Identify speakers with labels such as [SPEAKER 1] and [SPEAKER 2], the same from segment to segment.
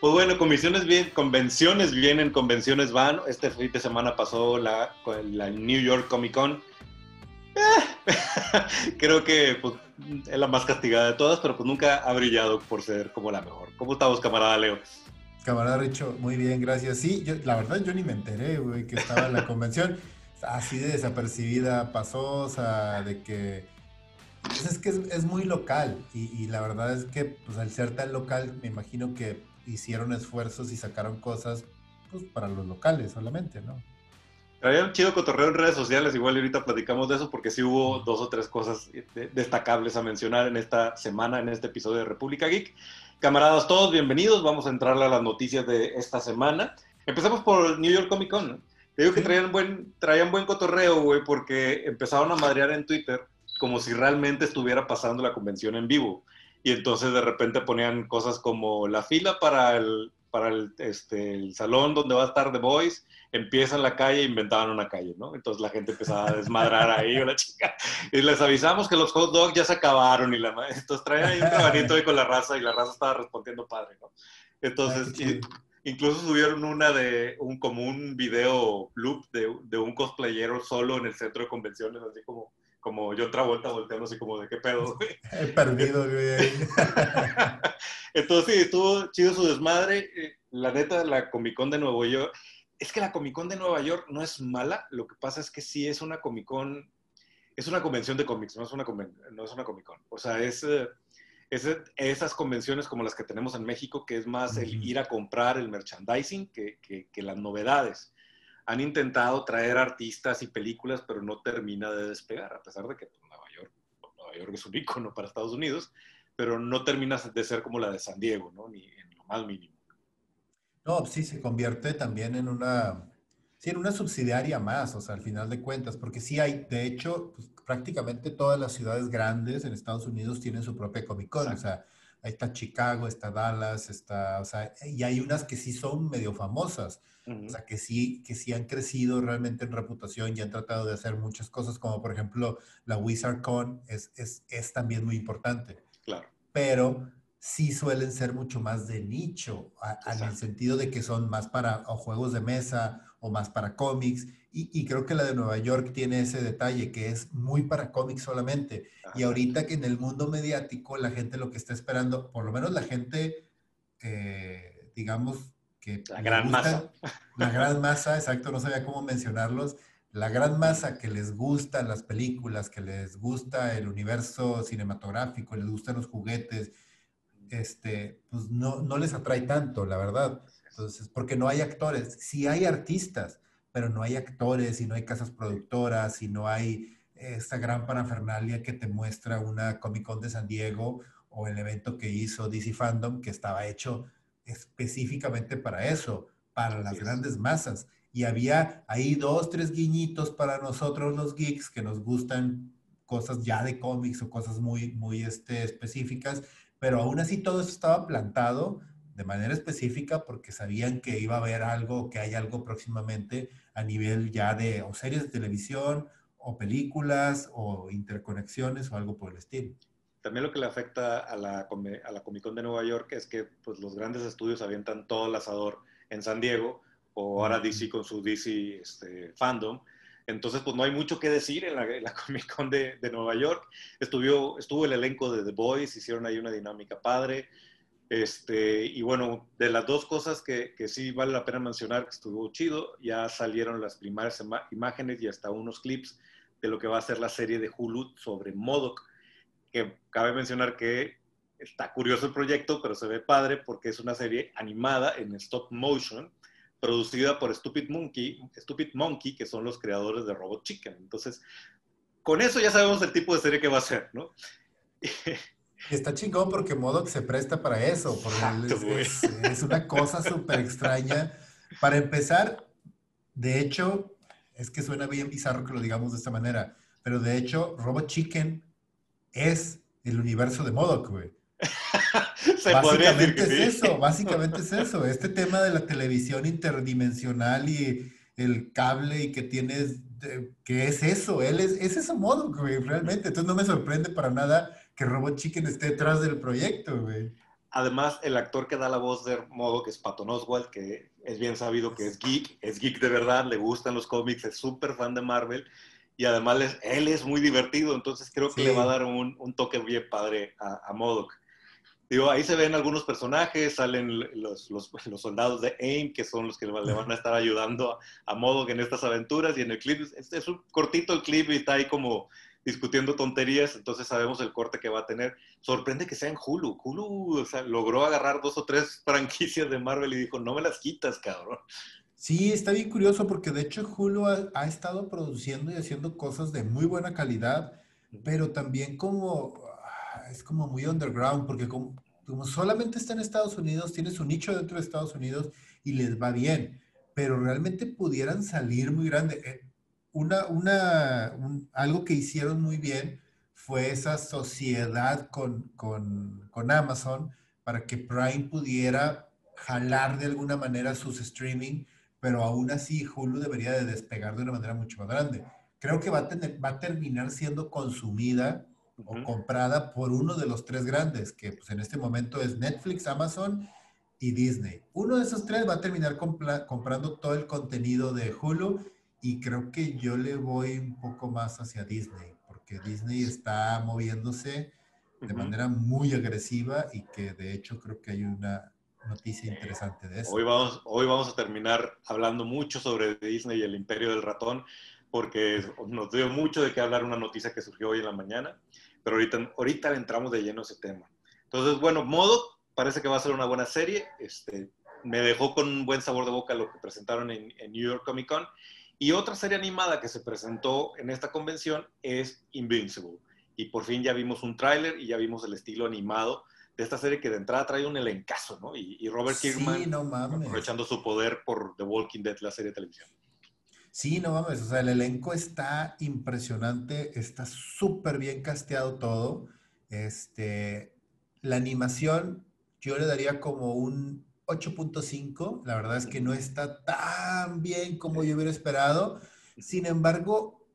[SPEAKER 1] Pues bueno, convenciones, bien, convenciones vienen, convenciones van. Este fin de semana pasó la, la New York Comic Con. Eh, creo que pues, es la más castigada de todas, pero pues nunca ha brillado por ser como la mejor. ¿Cómo estamos, camarada Leo?
[SPEAKER 2] Camarada Richo, muy bien, gracias. Sí, yo, la verdad yo ni me enteré, güey, que estaba en la convención. Así de desapercibida pasó, o sea, de que... Pues es que es, muy local y, la verdad es que pues al ser tan local me imagino que hicieron esfuerzos y sacaron cosas pues para los locales solamente, ¿no?
[SPEAKER 1] Un chido cotorreo en redes sociales, igual ahorita platicamos de eso porque sí hubo dos o tres cosas destacables a mencionar en esta semana, en este episodio de República Geek. Camaradas todos, bienvenidos, vamos a entrarle a las noticias de esta semana. Empezamos por New York Comic Con. Te digo que traían buen, traían buen cotorreo, güey, porque empezaron a madrear en Twitter como si realmente estuviera pasando la convención en vivo. Y entonces de repente ponían cosas como la fila para el, para el, este, el salón donde va a estar The Voice, empieza en la calle e inventaban una calle, ¿no? Entonces la gente empezaba a desmadrar ahí, la chica, y les avisamos que los hot dogs ya se acabaron, y la entonces traían ahí un trabanito ahí con la raza, y la raza estaba respondiendo padre, ¿no? Entonces, incluso subieron una de, un, como un video loop de, de un cosplayero solo en el centro de convenciones, así como como yo otra vuelta volteando así como de qué pedo, güey.
[SPEAKER 2] He perdido, güey.
[SPEAKER 1] Entonces sí, estuvo chido su desmadre. Eh, la neta, la Comic Con de Nueva York, es que la Comic Con de Nueva York no es mala, lo que pasa es que sí es una Comic Con, es una convención de cómics, no es una, no es una Comic Con. O sea, es, eh, es, esas convenciones como las que tenemos en México, que es más el ir a comprar el merchandising que, que, que las novedades han intentado traer artistas y películas, pero no termina de despegar, a pesar de que pues, Nueva, York, Nueva York es un icono para Estados Unidos, pero no termina de ser como la de San Diego, ¿no? Ni en lo más mínimo.
[SPEAKER 2] No, sí, se convierte también en una, sí, en una subsidiaria más, o sea, al final de cuentas, porque sí hay, de hecho, pues, prácticamente todas las ciudades grandes en Estados Unidos tienen su propia Comic Con, o sea, ahí está Chicago, está Dallas, está, o sea, y hay unas que sí son medio famosas. O sea, que sí, que sí han crecido realmente en reputación y han tratado de hacer muchas cosas, como por ejemplo la WizardCon es, es, es también muy importante.
[SPEAKER 1] Claro.
[SPEAKER 2] Pero sí suelen ser mucho más de nicho, en el sentido de que son más para juegos de mesa o más para cómics. Y, y, creo que la de Nueva York tiene ese detalle, que es muy para cómics solamente. Y ahorita que en el mundo mediático la gente lo que está esperando, por lo menos la gente, eh, digamos,
[SPEAKER 1] la gran masa.
[SPEAKER 2] La gran masa, exacto, no sabía cómo mencionarlos. La gran masa que les gustan las películas, que les gusta el universo cinematográfico, les gustan los juguetes, este, pues no, no les atrae tanto, la verdad. Entonces, porque no hay actores. Sí hay artistas, pero no hay actores y no hay casas productoras y no hay esta gran parafernalia que te muestra una Comic Con de San Diego o el evento que hizo DC Fandom, que estaba hecho específicamente para eso, para las grandes masas. Y había ahí dos, tres guiñitos para nosotros los geeks que nos gustan cosas ya de cómics o cosas muy, muy este, específicas, pero aún así todo eso estaba plantado de manera específica porque sabían que iba a haber algo, que hay algo próximamente a nivel ya de o series de televisión o películas o interconexiones o algo por el estilo.
[SPEAKER 1] También lo que le afecta a la, a la Comic Con de Nueva York es que pues, los grandes estudios avientan todo el asador en San Diego, o ahora DC con su DC este, fandom. Entonces, pues no hay mucho que decir en la, Comic Con de, de, Nueva York. Estuvo, estuvo el elenco de The Boys, hicieron ahí una dinámica padre. Este, y bueno, de las dos cosas que, que, sí vale la pena mencionar que estuvo chido, ya salieron las primeras imágenes y hasta unos clips de lo que va a ser la serie de Hulu sobre Modoc que cabe mencionar que está curioso el proyecto, pero se ve padre porque es una serie animada en stop motion, producida por Stupid Monkey, Stupid Monkey, que son los creadores de Robot Chicken. Entonces, con eso ya sabemos el tipo de serie que va a ser, ¿no?
[SPEAKER 2] Está chingón porque Modoc se presta para eso, porque es, es, una cosa súper extraña. Para empezar, de hecho, es que suena bien bizarro que lo digamos de esta manera, pero de hecho, Robot Chicken es el universo de Modoc, güey. básicamente es eso, básicamente es eso. Este tema de la televisión interdimensional y el cable y que tienes, que es eso, él es, es eso Modoc, güey, realmente. Entonces no me sorprende para nada que Robot Chicken esté detrás del proyecto, güey.
[SPEAKER 1] además, el actor que da la voz de modo que es Patton Oswalt, que es bien sabido que es geek, es geek de verdad, le gustan los cómics, es súper fan de Marvel y además él es muy divertido, entonces creo que le va a dar un, un toque bien padre a, a Modoc. Digo, ahí se ven algunos personajes, salen los, los, los, soldados de AIM, que son los que le van a estar ayudando a, a Modoc en estas aventuras, y en el clip, es, es, un cortito el clip y está ahí como discutiendo tonterías, entonces sabemos el corte que va a tener. Sorprende que sea en Hulu. Hulu o sea, logró agarrar dos o tres franquicias de Marvel y dijo, no me las quitas, cabrón.
[SPEAKER 2] Sí, está bien curioso porque de hecho Hulu ha, ha, estado produciendo y haciendo cosas de muy buena calidad, pero también como ah, es como muy underground porque como, como, solamente está en Estados Unidos, tiene su nicho dentro de Estados Unidos y les va bien, pero realmente pudieran salir muy grande. Una, una, un, algo que hicieron muy bien fue esa sociedad con, con, con Amazon para que Prime pudiera jalar de alguna manera sus streaming pero aún así Hulu debería de despegar de una manera mucho más grande. Creo que va a, tener, va a terminar siendo consumida uh -huh. o comprada por uno de los tres grandes, que pues, en este momento es Netflix, Amazon y Disney. Uno de esos tres va a terminar comprando todo el contenido de Hulu y creo que yo le voy un poco más hacia Disney, porque Disney está moviéndose de uh -huh. manera muy agresiva y que de hecho creo que hay una noticia interesante de eso.
[SPEAKER 1] Hoy vamos, hoy vamos a terminar hablando mucho sobre Disney y el imperio del ratón, porque nos dio mucho de qué hablar una noticia que surgió hoy en la mañana, pero ahorita, ahorita entramos de lleno a ese tema. Entonces, bueno, Modo parece que va a ser una buena serie. Este, me dejó con un buen sabor de boca lo que presentaron en, en New York Comic Con. Y otra serie animada que se presentó en esta convención es Invincible. Y por fin ya vimos un tráiler y ya vimos el estilo animado de esta serie que de entrada trae un elencazo, ¿no? Y, y Robert
[SPEAKER 2] sí,
[SPEAKER 1] Kirkman
[SPEAKER 2] no
[SPEAKER 1] aprovechando su poder por The Walking Dead, la serie de televisión.
[SPEAKER 2] Sí, no mames, o sea, el elenco está impresionante, está súper bien casteado todo. Este, la animación yo le daría como un 8.5, la verdad es que no está tan bien como yo hubiera esperado. Sin embargo,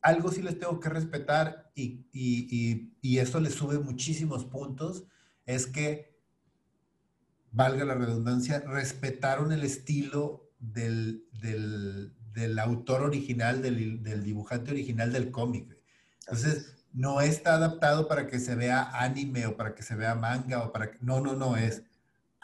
[SPEAKER 2] algo sí les tengo que respetar y, y, y, y eso le sube muchísimos puntos es que, valga la redundancia, respetaron el estilo del, del, del autor original, del, del, dibujante original del cómic. Entonces, no está adaptado para que se vea anime o para que se vea manga o para que... No, no, no, es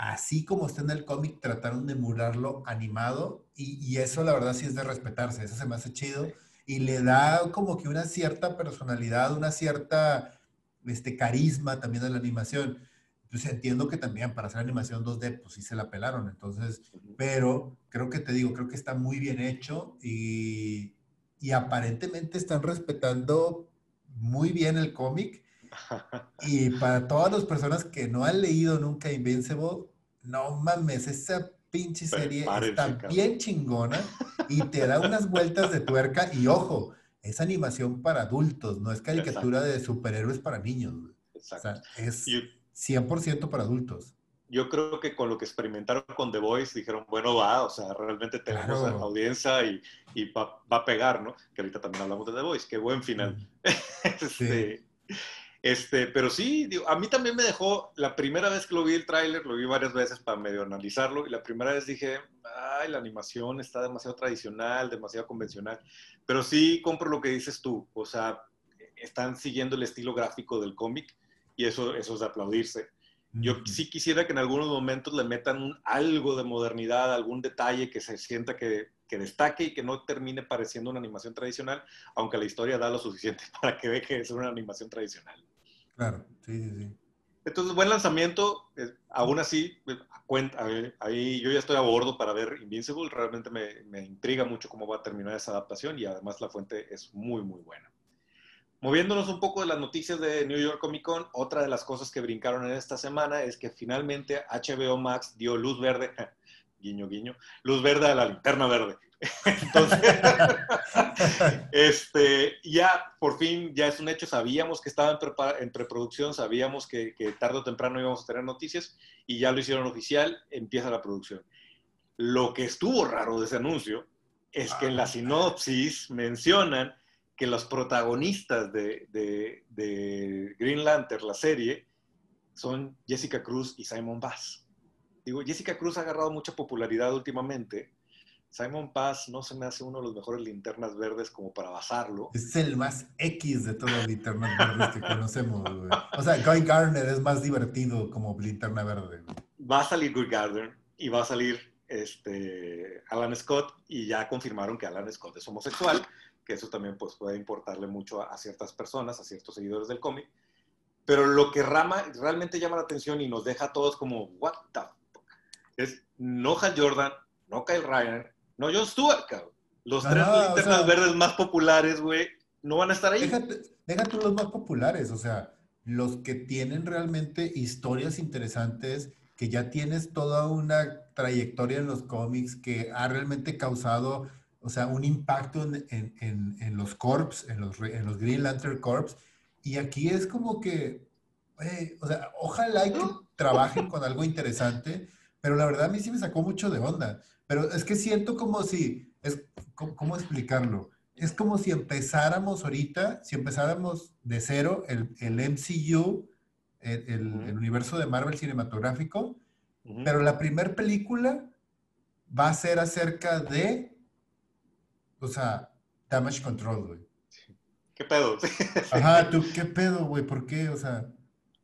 [SPEAKER 2] así como está en el cómic, trataron de emularlo animado y, y, eso la verdad sí es de respetarse, eso se me hace chido y le da como que una cierta personalidad, una cierta este, carisma también a la animación. Entonces entiendo que también para hacer animación 2D, pues sí se la pelaron. Entonces, pero creo que te digo, creo que está muy bien hecho y, y aparentemente están respetando muy bien el cómic. Y para todas las personas que no han leído nunca Invincible, no mames, esa pinche serie está bien chingona y te da unas vueltas de tuerca y ojo, es animación para adultos, no es caricatura Exacto. de superhéroes para niños. Exacto. O sea, es... Y 100% para adultos.
[SPEAKER 1] Yo creo que con lo que experimentaron con The Voice dijeron, bueno, va, o sea, realmente tenemos claro. audiencia y, y va, va, a pegar, ¿no? Que ahorita también hablamos de The Voice, qué buen final. Este, sí. Este, pero sí, digo, a mí también me dejó, la primera vez que lo vi el tráiler, lo vi varias veces para medio analizarlo, y la primera vez dije, ay, la animación está demasiado tradicional, demasiado convencional, pero sí compro lo que dices tú, o sea, están siguiendo el estilo gráfico del cómic, y eso, eso es de aplaudirse. Yo sí quisiera que en algunos momentos le metan un, algo de modernidad, algún detalle que se sienta que, que, destaque y que no termine pareciendo una animación tradicional, aunque la historia da lo suficiente para que deje de ser una animación tradicional.
[SPEAKER 2] Claro, sí, sí, sí.
[SPEAKER 1] Entonces, buen lanzamiento. Eh, aún así, cuenta, ahí yo ya estoy a bordo para ver Invincible. Realmente me, me intriga mucho cómo va a terminar esa adaptación y además la fuente es muy, muy buena. Moviéndonos un poco de las noticias de New York Comic Con, otra de las cosas que brincaron en esta semana es que finalmente HBO Max dio luz verde, guiño, guiño, luz verde a la linterna verde. Entonces, este, ya por fin ya es un hecho, sabíamos que estaba en, en preproducción, sabíamos que, que, tarde o temprano íbamos a tener noticias y ya lo hicieron oficial, empieza la producción. Lo que estuvo raro de ese anuncio es que en la sinopsis mencionan que los protagonistas de, de, de, Green Lantern, la serie, son Jessica Cruz y Simon Bass. Digo, Jessica Cruz ha agarrado mucha popularidad últimamente. Simon Bass no se me hace uno de los mejores linternas verdes como para basarlo.
[SPEAKER 2] Es el más X de todas las linternas verdes que conocemos, güey. O sea, Guy Garner es más divertido como linterna verde.
[SPEAKER 1] Va a salir Guy Garner y va a salir este, Alan Scott y ya confirmaron que Alan Scott es homosexual, que eso también pues, puede importarle mucho a, ciertas personas, a ciertos seguidores del cómic. Pero lo que Rama realmente llama la atención y nos deja a todos como, what the fuck, es no Hal Jordan, no Kyle Ryan, no John Stewart, cabrón. Los tres linternas verdes más populares, güey, no van a estar ahí.
[SPEAKER 2] Déjate, déjate los más populares, o sea, los que tienen realmente historias interesantes, que ya tienes toda una trayectoria en los cómics, que ha realmente causado, o sea, un impacto en, en, en, los corps, en los, en los Green Lantern Corps. Y aquí es como que, o sea, ojalá que trabajen con algo interesante, pero la verdad a mí sí me sacó mucho de onda. Pero es que siento como si, es, ¿cómo, explicarlo? Es como si empezáramos ahorita, si empezáramos de cero el, el MCU, el, el, universo de Marvel cinematográfico, pero la primera película va a ser acerca de, o sea, Damage Control, güey.
[SPEAKER 1] ¿Qué pedo?
[SPEAKER 2] Ajá, tú, ¿qué pedo, güey? ¿Por qué? O sea...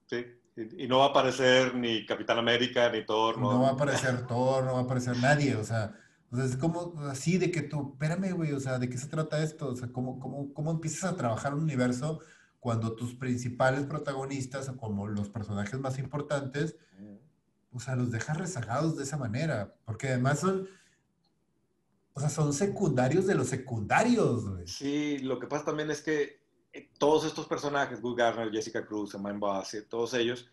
[SPEAKER 1] Sí, y no va a aparecer ni Capitán América, ni Thor,
[SPEAKER 2] ¿no? No va a aparecer Thor, no va a aparecer nadie, o sea, es como así de que tú, espérame, güey, o sea, ¿de qué se trata esto? O sea, ¿cómo, cómo, cómo empiezas a trabajar un universo cuando tus principales protagonistas, o como los personajes más importantes, o sea, los dejas rezagados de esa manera? Porque además son, o sea, son secundarios de los secundarios, güey.
[SPEAKER 1] Sí, lo que pasa también es que todos estos personajes, Good Garner, Jessica Cruz, Emma Bass, todos ellos,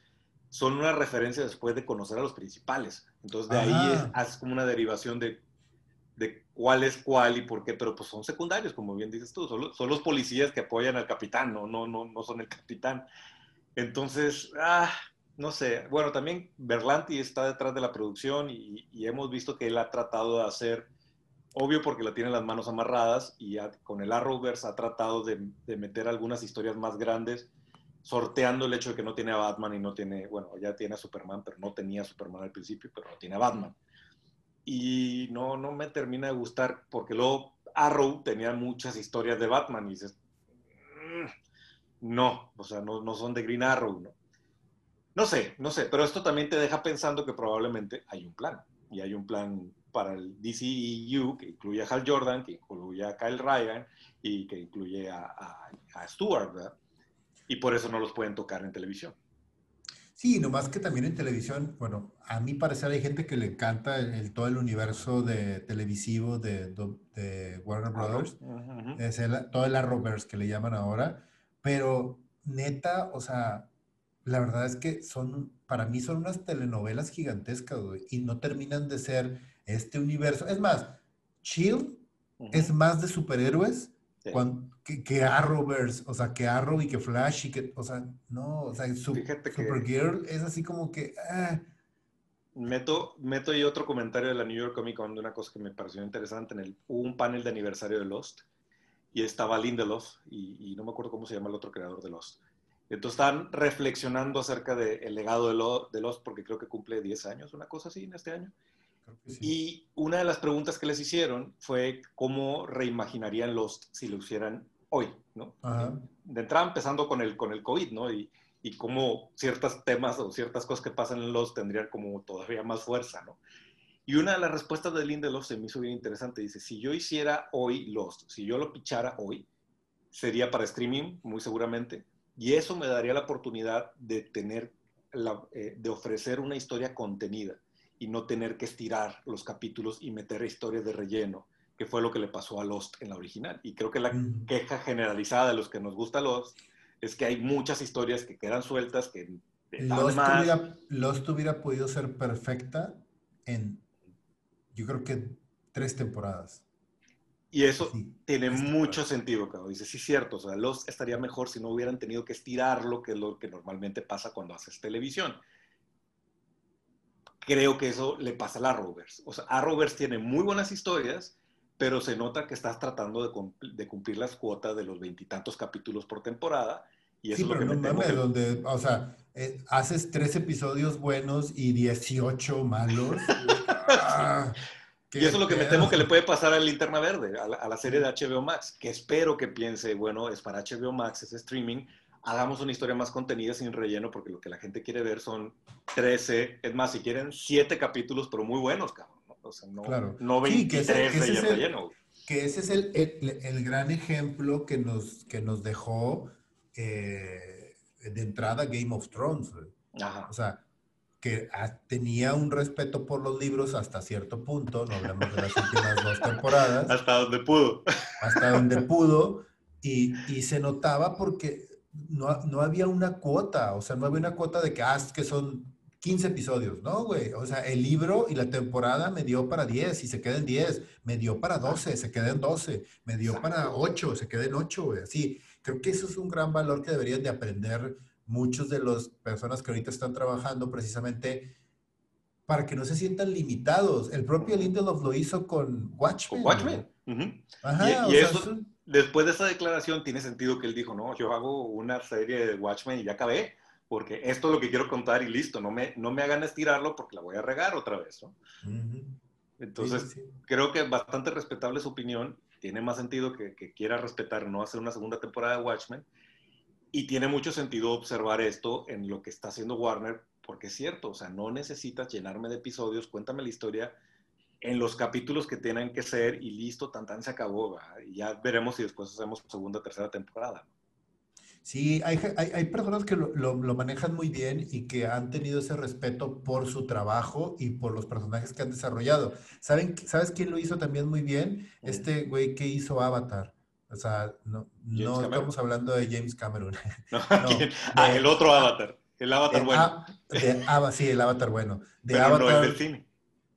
[SPEAKER 1] son una referencia después de conocer a los principales. Entonces, de ahí es, como una derivación de, de, cuál es cuál y por qué, pero pues son secundarios, como bien dices tú, son, son los policías que apoyan al capitán, no, no, no, no son el capitán. Entonces, ah, no sé, bueno, también Berlanti está detrás de la producción y, y hemos visto que él ha tratado de hacer obvio porque la tiene las manos amarradas y con el Arrowverse ha tratado de, meter algunas historias más grandes, sorteando el hecho de que no tiene a Batman y no tiene, bueno, ya tiene a Superman, pero no tenía a Superman al principio, pero no tiene a Batman. Y no, no me termina de gustar porque luego Arrow tenía muchas historias de Batman y dices, mm, no, o sea, no, no son de Green Arrow, ¿no? No sé, no sé, pero esto también te deja pensando que probablemente hay un plan y hay un plan para el DCEU, que incluye a Hal Jordan, que incluye a Kyle Ryan y que incluye a, a, Stewart, ¿verdad? Y por eso no los pueden tocar en televisión.
[SPEAKER 2] Sí, nomás que también en televisión, bueno, a mí parecer hay gente que le encanta el, todo el universo de televisivo de, de Warner Brothers, es el, todo el Arrowverse que le llaman ahora, pero neta, o sea, la verdad es que son, para mí son unas telenovelas gigantescas, güey, y no terminan de ser este universo. Es más, Chill es más de superhéroes que, que, Arrowverse, o sea, que Arrow y que Flash y que, o sea, no, o sea, Supergirl es así como que... Ah.
[SPEAKER 1] Meto, meto y otro comentario de la New York Comic Con de una cosa que me pareció interesante. En el, hubo un panel de aniversario de Lost y estaba Lindelof y, y no me acuerdo cómo se llama el otro creador de Lost. Entonces están reflexionando acerca del legado de, de Lost porque creo que cumple 10 años, una cosa así en este año. Y una de las preguntas que les hicieron fue cómo reimaginarían Lost si lo hicieran hoy, ¿no? De entrada empezando con el, con el COVID, ¿no? Y, y cómo ciertos temas o ciertas cosas que pasan en Lost tendrían como todavía más fuerza, ¿no? Y una de las respuestas de Lindelof se me hizo bien interesante. Dice, si yo hiciera hoy Lost, si yo lo pichara hoy, sería para streaming, muy seguramente, y eso me daría la oportunidad de tener, la, eh, de ofrecer una historia contenida y no tener que estirar los capítulos y meter historias de relleno, que fue lo que le pasó a Lost en la original. Y creo que la mm. queja generalizada de los que nos gusta Lost es que hay muchas historias que quedan sueltas, que
[SPEAKER 2] Lost, Hubiera, Lost hubiera podido ser perfecta en, yo creo que tres temporadas.
[SPEAKER 1] Y eso tiene mucho sentido, cabrón. Dice, sí, cierto. O sea, Lost estaría mejor si no hubieran tenido que estirarlo, que es lo que normalmente pasa cuando haces televisión creo que eso le pasa a la Rovers. O sea, a Rovers tiene muy buenas historias, pero se nota que estás tratando de, cumplir las cuotas de los veintitantos capítulos por temporada Y eso
[SPEAKER 2] sí,
[SPEAKER 1] es lo
[SPEAKER 2] pero
[SPEAKER 1] que
[SPEAKER 2] no
[SPEAKER 1] me
[SPEAKER 2] mames,
[SPEAKER 1] que-
[SPEAKER 2] donde, o sea, eh, haces tres episodios buenos y 18 malos. Ah,
[SPEAKER 1] Y eso es lo que me temo que le puede pasar a Linterna Verde, a la, a la serie de HBO Max, que espero que piense, bueno, es para HBO Max, es streaming, hagamos una historia más contenida sin relleno, porque lo que la gente quiere ver son 13, es más, si quieren, 7 capítulos, pero muy buenos, cabrón. ¿no? O sea, no,
[SPEAKER 2] Claro.
[SPEAKER 1] no
[SPEAKER 2] Sí, que
[SPEAKER 1] 23
[SPEAKER 2] ese- que ese
[SPEAKER 1] de
[SPEAKER 2] el-
[SPEAKER 1] relleno.
[SPEAKER 2] Que ese es el, el- el gran ejemplo que nos, que nos dejó eh, de entrada Game of Thrones.
[SPEAKER 1] Ajá.
[SPEAKER 2] O sea, que ah, tenía un respeto por los libros hasta cierto punto, no hablamos de las últimas dos temporadas,
[SPEAKER 1] Hasta donde pudo.
[SPEAKER 2] hasta donde pudo, y, y se notaba porque no, no había una cuota, o sea, no había una cuota de que, ah, es que son 15 episodios, no, güey, o sea, el libro y la temporada me dio para 10 y se queda en 10, me dio para 12, se queda en 12, me dio para
[SPEAKER 1] Exacto.
[SPEAKER 2] 8, se queda en 8, güey, así. Creo que eso es un gran valor que deberían de aprender muchos de las personas que ahorita están trabajando precisamente para que no se sientan limitados. El propio Lindelof lo hizo con Watchmen.
[SPEAKER 1] Con. Watchmen.
[SPEAKER 2] Ajá,
[SPEAKER 1] Y- eso- Después de esa declaración tiene sentido que él dijo, no, yo hago una serie de Watchmen y ya acabé, porque esto es lo que quiero contar y listo, no me, no me hagan estirarlo porque la voy a regar otra vez, ¿no? Entonces,
[SPEAKER 2] Sí, sí, sí.
[SPEAKER 1] creo que bastante respetable su opinión, tiene más sentido que, que quiera respetar no hacer una segunda temporada de Watchmen, y tiene mucho sentido observar esto en lo que está haciendo Warner, porque es cierto, o sea, no necesitas llenarme de episodios, cuéntame la historia en los capítulos que tienen que ser y listo, tan tan se acabó, ¿verdad? y ya veremos si después hacemos segunda, tercera temporada.
[SPEAKER 2] Sí, hay, hay, hay personas que lo, lo- lo manejan muy bien y que han tenido ese respeto por su trabajo y por los personajes que han desarrollado. ¿Saben, ¿Sabes quién lo hizo también muy bien? Este güey que hizo Avatar. O sea, no, no estamos hablando de James Cameron.
[SPEAKER 1] ¿no? Ah, el otro Avatar, el Avatar bueno,
[SPEAKER 2] A- de sí, el Avatar bueno. De
[SPEAKER 1] pero no
[SPEAKER 2] Avatar,
[SPEAKER 1] el del cine.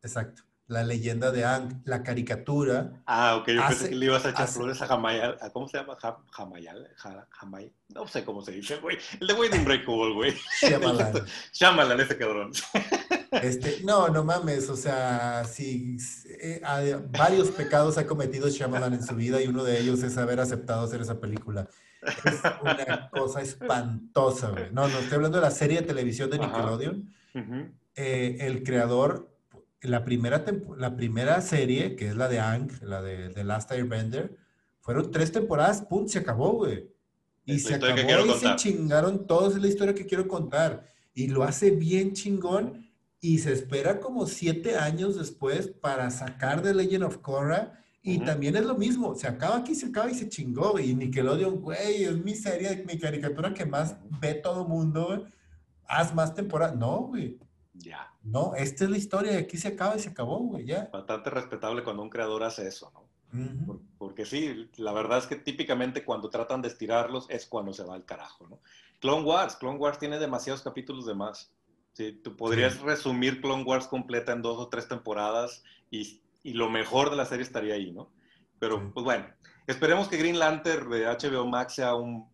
[SPEAKER 2] exacto. La leyenda de Aang, la caricatura.
[SPEAKER 1] Ah, ok, yo
[SPEAKER 2] Hace-
[SPEAKER 1] pensé que le ibas a echar
[SPEAKER 2] hace-
[SPEAKER 1] flores a Jamayal. ¿a ¿Cómo se llama? Ja- Jamayal. Ja- Jamay. No sé cómo se dice, güey. El de güey de Unbreakable, güey.
[SPEAKER 2] Shyamalan.
[SPEAKER 1] Shyamalan, ese cabrón.
[SPEAKER 2] Este, no, no mames, o sea, sí, eh, varios pecados ha cometido Shyamalan en su vida y uno de ellos es haber aceptado hacer esa película. Es una cosa espantosa, güey. No, no, estoy hablando de la serie de televisión de. Nickelodeon. Eh, el creador, la primera, la primera serie, que es la de Ang, la de The Last Airbender, fueron tres temporadas, pum, se acabó, güey. Y se acabó y se chingaron todos, es la historia que quiero contar. Y lo hace bien chingón y se espera como siete años después para sacar The Legend of Korra. Y también es lo mismo, se acaba aquí, se acaba y se chingó. güey. Y Nickelodeon, güey, es mi serie, mi caricatura que más ve todo mundo. güey. Haz más temporadas. No, güey.
[SPEAKER 1] Ya.
[SPEAKER 2] No, esta es la historia y aquí se acaba y se acabó, güey, ya.
[SPEAKER 1] Bastante respetable cuando un creador hace eso, ¿no?
[SPEAKER 2] Ujú.
[SPEAKER 1] Por- Porque sí, la verdad es que típicamente cuando tratan de estirarlos es cuando se va al carajo, ¿no? Clone Wars, Clone Wars tiene demasiados capítulos de más. Sí, tú podrías
[SPEAKER 2] Sí.
[SPEAKER 1] resumir Clone Wars completa en dos o tres temporadas y, y lo mejor de la serie estaría ahí, ¿no? Pero,
[SPEAKER 2] Sí.
[SPEAKER 1] pues bueno, esperemos que Green Lantern de HBO Max sea un-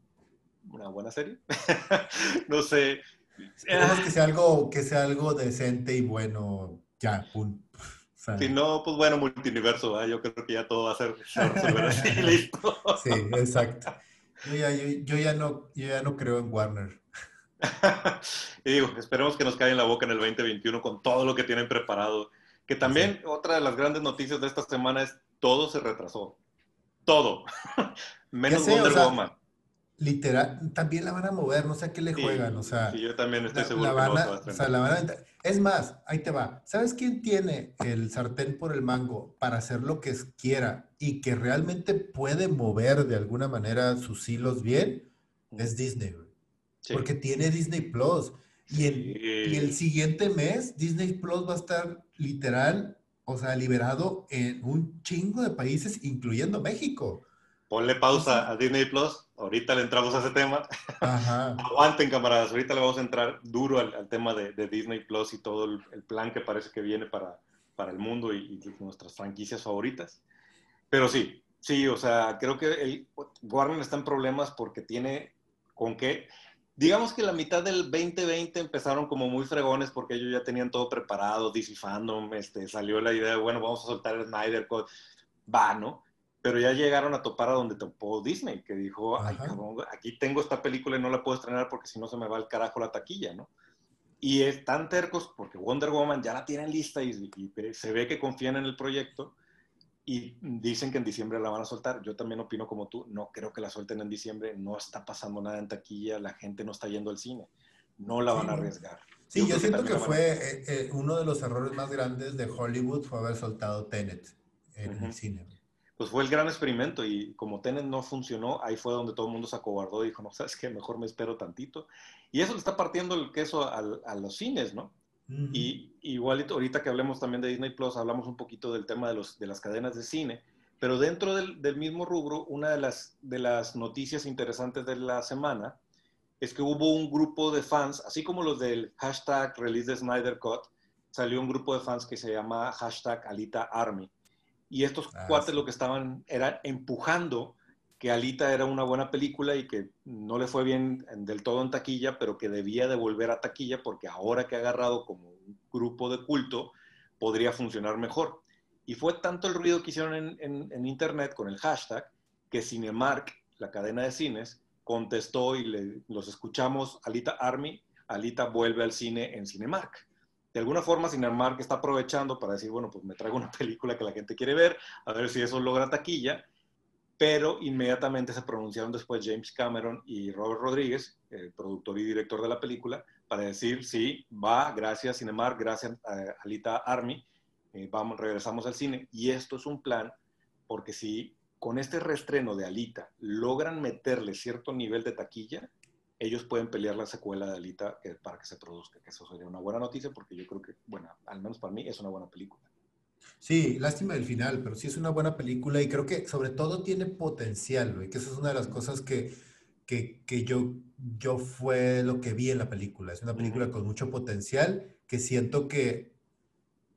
[SPEAKER 1] una buena serie. no sé.
[SPEAKER 2] Esperemos que sea algo, que sea algo decente y bueno, ya,
[SPEAKER 1] Si no, pues bueno, multiverso, ¿verdad? yo creo que ya todo va a ser se va a resolver así, listo.
[SPEAKER 2] sí, exacto. Yo ya, yo, yo ya no, yo ya no creo en Warner.
[SPEAKER 1] y digo, esperemos que nos caiga en la boca en el 2021 con todo lo que tienen preparado. Que también otra de las grandes noticias de esta semana es todo se retrasó. Todo. Menos
[SPEAKER 2] sé,
[SPEAKER 1] Wonder
[SPEAKER 2] o sea,
[SPEAKER 1] Woman.
[SPEAKER 2] Literal, también la van a mover, no sé a qué le
[SPEAKER 1] Sí,
[SPEAKER 2] juegan, o sea.
[SPEAKER 1] sí, yo también estoy seguro
[SPEAKER 2] la
[SPEAKER 1] que
[SPEAKER 2] van a, o sea, la van a- Es más, ahí te va. ¿Sabes quién tiene el sartén por el mango para hacer lo que quiera y que realmente puede mover de alguna manera sus hilos bien? Es Disney.
[SPEAKER 1] Sí.
[SPEAKER 2] Porque tiene Disney Plus. Y,
[SPEAKER 1] Sí.
[SPEAKER 2] y el siguiente mes, Disney Plus va a estar literal, o sea, liberado en un chingo de países, incluyendo México.
[SPEAKER 1] Ponle pausa a Disney Plus. Ahorita le entramos a ese tema.
[SPEAKER 2] Ajá.
[SPEAKER 1] Aguanten, camaradas. Ahorita le vamos a entrar duro al, al tema de, de Disney Plus y todo el, el plan que parece que viene para, para el mundo y, y nuestras franquicias favoritas. Pero sí, sí, o sea, creo que el, Warner está en problemas porque tiene con qué. Digamos que la mitad del 2020 empezaron como muy fregones porque ellos ya tenían todo preparado, DC Fandom, este, salió la idea de, bueno, vamos a soltar el Snyder Code. Va, ¿no? Pero ya llegaron a topar a donde topó Disney, que dijo, Ay, aquí tengo esta película y no la puedo estrenar porque si no se me va el carajo la taquilla, ¿no? Y están tercos porque Wonder Woman ya la tienen lista y, se ve que confían en el proyecto y dicen que en diciembre la van a soltar. Yo también opino como tú, no creo que la suelten en diciembre, no está pasando nada en taquilla, la gente no está yendo al cine, no la van a arriesgar.
[SPEAKER 2] Sí, yo, siento que, fue eh, eh, uno de los errores más grandes de Hollywood fue haber soltado Tenet en el cine
[SPEAKER 1] pues fue el gran experimento y como Tenet no funcionó, ahí fue donde todo el mundo se acobardó y dijo, no, sabes qué, mejor me espero tantito. Y eso le está partiendo el queso a los cines, ¿no? Y igual ahorita que hablemos también de Disney Plus, hablamos un poquito del tema de, los, de las cadenas de cine, pero dentro del, del, mismo rubro, una de las, de las noticias interesantes de la semana es que hubo un grupo de fans, así como los del hashtag Release de Snyder Cut, salió un grupo de fans que se llama hashtag Alita Army y estos ah, cuates lo que estaban era empujando que Alita era una buena película y que no le fue bien del todo en taquilla, pero que debía de volver a taquilla porque ahora que ha agarrado como un grupo de culto, podría funcionar mejor. Y fue tanto el ruido que hicieron en, en, internet con el hashtag que Cinemark, la cadena de cines, contestó y le, los escuchamos, Alita Army, Alita vuelve al cine en Cinemark de alguna forma Cinemark está aprovechando para decir, bueno, pues me traigo una película que la gente quiere ver, a ver si eso logra taquilla, pero inmediatamente se pronunciaron después James Cameron y Robert Rodríguez, el productor y director de la película, para decir, sí, va, gracias Cinemark, gracias a Alita Army, eh, vamos, regresamos al cine. Y esto es un plan, porque si con este reestreno de Alita logran meterle cierto nivel de taquilla, ellos pueden pelear la secuela de Alita para que se produzca, que eso sería una buena noticia porque yo creo que, bueno, al menos para mí es una buena película.
[SPEAKER 2] Sí, lástima del final, pero sí es una buena película y creo que sobre todo tiene potencial, güey, que esa es una de las cosas que, que, que, yo, yo fue lo que vi en la película. Es una película con mucho potencial que siento que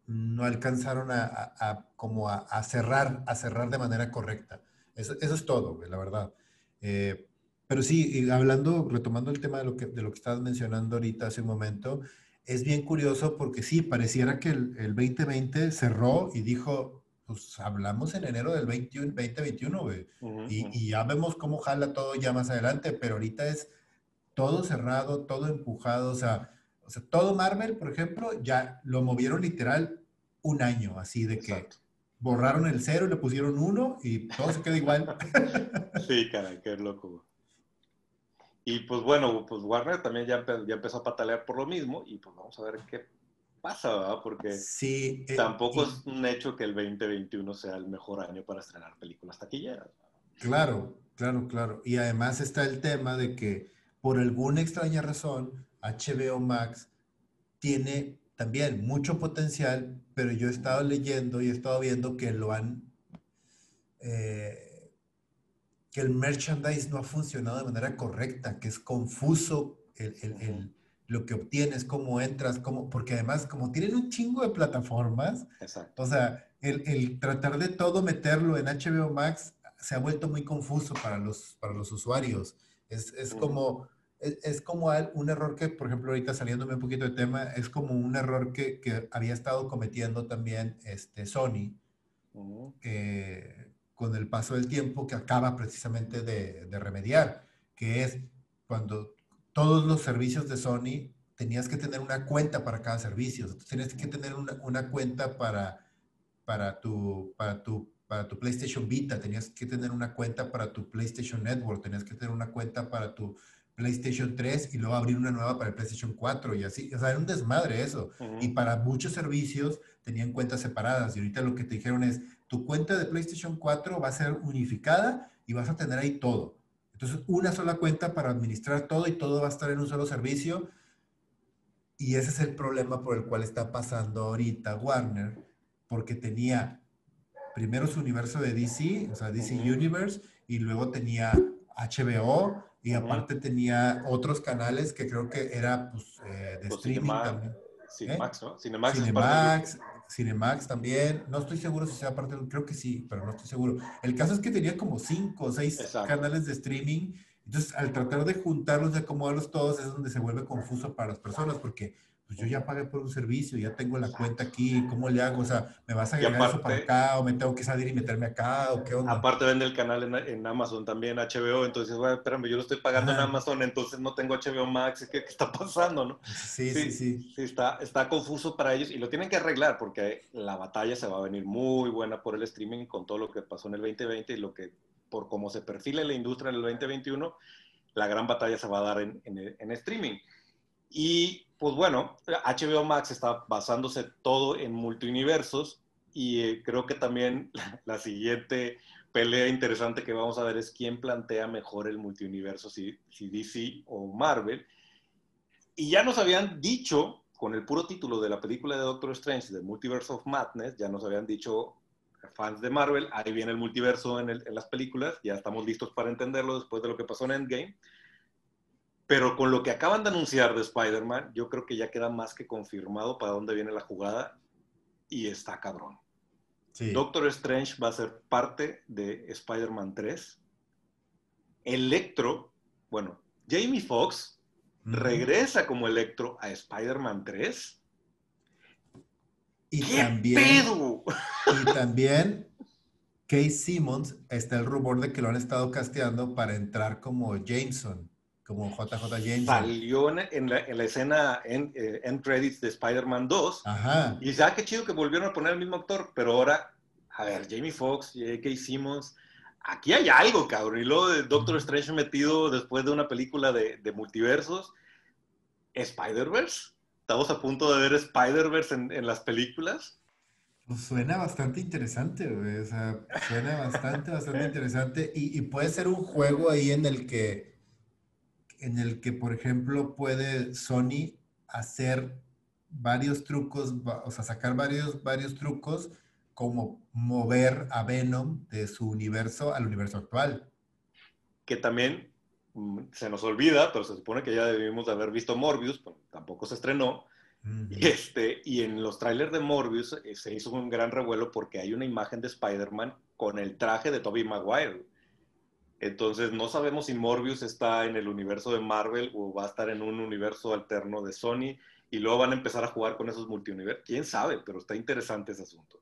[SPEAKER 2] no alcanzaron a, a, como a, a, cerrar, a cerrar de manera correcta. Eso, eso es todo, güey, la verdad. Eh, pero sí, hablando, retomando el tema de lo que, de lo que estabas mencionando ahorita hace un momento, es bien curioso porque sí, pareciera que el, el 2020 cerró y dijo, pues hablamos en enero del 21, 2021, güey. y, y, ya vemos cómo jala todo ya más adelante, pero ahorita es todo cerrado, todo empujado, o sea, o sea todo Marvel, por ejemplo, ya lo movieron literal un año, así de que borraron el cero y le pusieron uno y todo se queda igual.
[SPEAKER 1] sí, caray, qué loco. Y pues bueno, pues Warner también ya, ya empezó a patalear por lo mismo y pues vamos a ver qué pasa, ¿verdad? Porque sí, eh, tampoco es un hecho que el 2021 sea el mejor año para estrenar películas taquilleras.
[SPEAKER 2] Claro, claro, claro. Y además está el tema de que por alguna extraña razón HBO Max tiene también mucho potencial, pero yo he estado leyendo y he estado viendo que lo han... Eh, que el merchandise no ha funcionado de manera correcta, que es confuso el, lo que obtienes, cómo entras, cómo, porque además como tienen un chingo de plataformas, o sea, el, tratar de todo meterlo en HBO Max se ha vuelto muy confuso para los, para los usuarios. Es, es como, es, como un error que, por ejemplo, ahorita saliéndome un poquito de tema, es como un error que, que había estado cometiendo también este, Sony, con el paso del tiempo que acaba precisamente de, remediar, que es cuando todos los servicios de Sony tenías que tener una cuenta para cada servicio. Entonces, tenías que tener una, cuenta para, para, tu, para, tu, para tu PlayStation Vita, tenías que tener una cuenta para tu PlayStation Network, tenías que tener una cuenta para tu PlayStation 3 y luego abrir una nueva para el PlayStation 4 y así. O sea, era un desmadre eso. Y para muchos servicios tenían cuentas separadas y ahorita lo que te dijeron es, tu cuenta de PlayStation 4 va a ser unificada y vas a tener ahí todo. Entonces, una sola cuenta para administrar todo y todo va a estar en un solo servicio. Y ese es el problema por el cual está pasando ahorita Warner, porque tenía primero su universo de DC, o sea, DC Universe, y luego tenía HBO, y aparte tenía otros canales que creo que era pues, eh, de pues streaming también.
[SPEAKER 1] Cinemax, ¿no? Cinemax,
[SPEAKER 2] Cinemax Cinemax también. No estoy seguro si sea parte, creo que sí, pero no estoy seguro. El caso es que tenía como cinco o seis canales de streaming. Entonces, al tratar de juntarlos, de acomodarlos todos, es donde se vuelve confuso para las personas, porque pues yo ya pagué por un servicio, ya tengo la cuenta aquí, ¿cómo le hago? O sea, ¿me vas a agregar eso para acá o me tengo que salir y meterme acá o qué onda?
[SPEAKER 1] Aparte vende el canal en, Amazon también, HBO, entonces, bueno, espérame, yo lo estoy pagando en Amazon, entonces no tengo HBO Max, ¿qué, qué está pasando, no?
[SPEAKER 2] Sí, sí, sí.
[SPEAKER 1] Sí, está, está confuso para ellos y lo tienen que arreglar porque la batalla se va a venir muy buena por el streaming con todo lo que pasó en el 2020 y lo que, por cómo se perfila la industria en el 2021, la gran batalla se va a dar en, en streaming. Y pues bueno, HBO Max está basándose todo en multiuniversos y eh, creo que también la, siguiente pelea interesante que vamos a ver es quién plantea mejor el multiuniverso, si, si DC o Marvel. Y ya nos habían dicho, con el puro título de la película de Doctor Strange, The Multiverse of Madness, ya nos habían dicho fans de Marvel, ahí viene el multiverso en, en las películas, ya estamos listos para entenderlo después de lo que pasó en Endgame. Pero con lo que acaban de anunciar de Spider-Man, yo creo que ya queda más que confirmado para dónde viene la jugada y está cabrón. Doctor Strange va a ser parte de Spider-Man 3. Electro, bueno, Jamie Foxx regresa como Electro a Spider-Man 3.
[SPEAKER 2] Y también, Y también Kate Simmons, está el rumor de que lo han estado casteando para entrar como Jameson como JJ James.
[SPEAKER 1] Salió en, la, escena en, eh, en credits de Spider-Man 2.
[SPEAKER 2] Ajá.
[SPEAKER 1] Y ya ah, qué chido que volvieron a poner al mismo actor, pero ahora, a ver, Jamie Foxx, J.K. Simmons, aquí hay algo, cabrón. Y luego de Doctor Strange metido después de una película de, de multiversos. ¿Spider-Verse? ¿Estamos a punto de ver Spider-Verse en, en, las películas?
[SPEAKER 2] Pues suena bastante interesante, güey. O sea, suena bastante, bastante interesante. Y, y puede ser un juego ahí en el que en el que, por ejemplo, puede Sony hacer varios trucos, o sea, sacar varios, varios trucos como mover a Venom de su universo al universo actual.
[SPEAKER 1] Que también mm, se nos olvida, pero se supone que ya debimos de haber visto Morbius, pues, tampoco se estrenó. este, y en los trailers de Morbius eh, se hizo un gran revuelo porque hay una imagen de Spider-Man con el traje de Tobey Maguire. Entonces no sabemos si Morbius está en el universo de Marvel o va a estar en un universo alterno de Sony y luego van a empezar a jugar con esos multiuniversos. ¿Quién sabe? Pero está interesante ese asunto.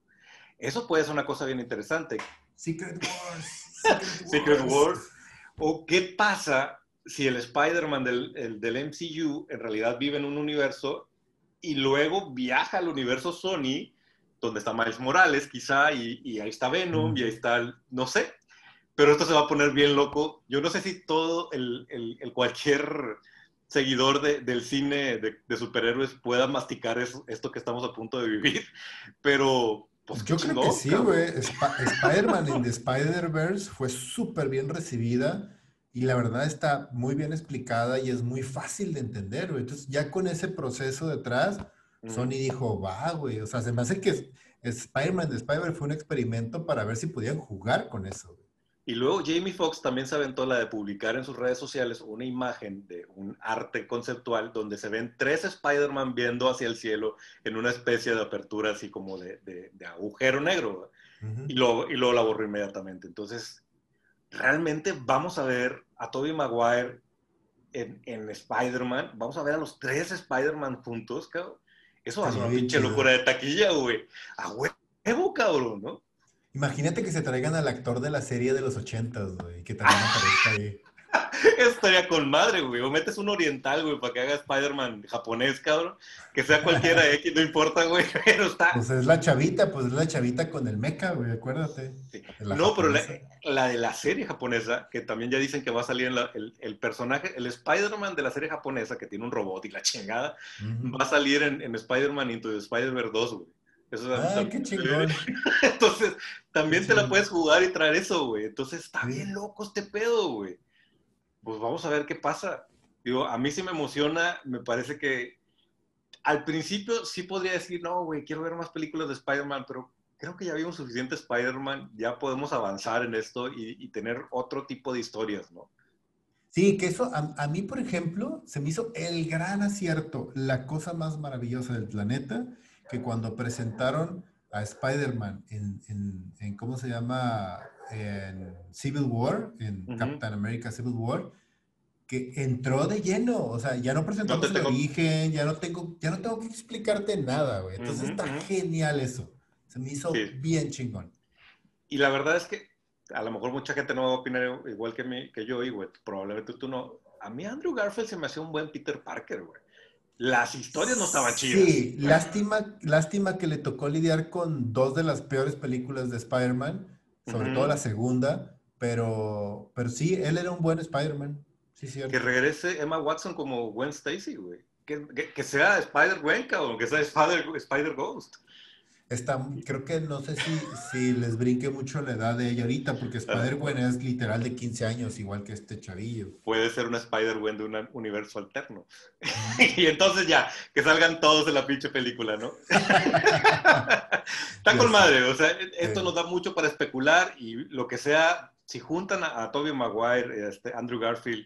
[SPEAKER 1] Eso puede ser una cosa bien interesante.
[SPEAKER 2] Secret Wars.
[SPEAKER 1] Secret, Wars. ¿O qué pasa si el Spider-Man del, del MCU en realidad vive en un universo y luego viaja al universo Sony, donde está Miles Morales quizá, y, ahí está Venom, y ahí está, no sé, pero esto se va a poner bien loco. Yo no sé si todo el, el, cualquier seguidor de, del cine de, superhéroes pueda masticar eso, esto que estamos a punto de vivir, pero... Pues,
[SPEAKER 2] Yo creo que sí, güey. Spider-Man in the Spider-Verse fue súper bien recibida y la verdad está muy bien explicada y es muy fácil de entender, güey. Entonces, ya con ese proceso detrás, Sony dijo, va, güey. O sea, se me hace que Spider-Man de Spider-Man fue un experimento para ver si podían jugar con eso.
[SPEAKER 1] Y luego Jamie Foxx también se aventó la de publicar en sus redes sociales una imagen de un arte conceptual donde se ven tres Spider-Man viendo hacia el cielo en una especie de apertura así como de, de, agujero negro. y, luego, y luego la borró inmediatamente. Entonces, realmente vamos a ver a Tobey Maguire en, en Spider-Man. Vamos a ver a los tres Spider-Man juntos, cabrón. Eso va a ser una pinche locura de taquilla, güey. A huevo, cabrón, ¿no?
[SPEAKER 2] Imagínate que se traigan al actor de la serie de los ochentas, güey, que también aparezca ahí.
[SPEAKER 1] Estaría con madre, güey. O metes un oriental, güey, para que haga Spider-Man japonés, cabrón. Que sea cualquiera X, no importa, güey, pero está.
[SPEAKER 2] Pues es la chavita, pues es la chavita con el mecha, güey, acuérdate.
[SPEAKER 1] No, pero la, de la serie japonesa, que también ya dicen que va a salir el, el, personaje, el Spider-Man de la serie japonesa, que tiene un robot y la chingada, va a salir en, en Spider-Man Into the Spider-Verse 2, güey.
[SPEAKER 2] Eso qué chingón.
[SPEAKER 1] Entonces, también te la puedes jugar y traer eso, güey. Entonces, está bien loco este pedo, güey. Pues vamos a ver qué pasa. Digo, a mí sí me emociona, me parece que al principio sí podría decir, no, güey, quiero ver más películas de Spider-Man, pero creo que ya vimos suficiente Spider-Man, ya podemos avanzar en esto y, tener otro tipo de historias, ¿no?
[SPEAKER 2] Sí, que eso a, a, mí, por ejemplo, se me hizo el gran acierto, la cosa más maravillosa del planeta, que cuando presentaron a Spider-Man en, en, ¿cómo se llama? En Civil War, en Captain America Civil War, que entró de lleno, o sea, ya no presentamos el origen, ya no tengo, ya no tengo que explicarte nada, güey. Entonces está genial eso. Se me hizo bien chingón.
[SPEAKER 1] Y la verdad es que a lo mejor mucha gente no va a opinar igual que, mí, que yo, y güey, probablemente tú no. A mí Andrew Garfield se me hacía un buen Peter Parker, güey. Las historias no estaban chidas.
[SPEAKER 2] Sí, lástima, lástima que le tocó lidiar con dos de las peores películas de Spider-Man, sobre todo la segunda, pero, pero sí, él era un buen Spider-Man. Sí, cierto.
[SPEAKER 1] Que regrese Emma Watson como Gwen Stacy, güey. Que, que, sea Spider-Gwen, o que sea Spider-Ghost
[SPEAKER 2] creo que no sé si, si les brinque mucho la edad de ella ahorita, porque Spider-Gwen es literal de 15 años, igual que este chavillo.
[SPEAKER 1] Puede ser una Spider-Gwen de un universo alterno. y entonces ya, que salgan todos de la pinche película, ¿no? Está con madre, o sea, esto nos da mucho para especular y lo que sea, si juntan a, Tobey Maguire, este, Andrew Garfield,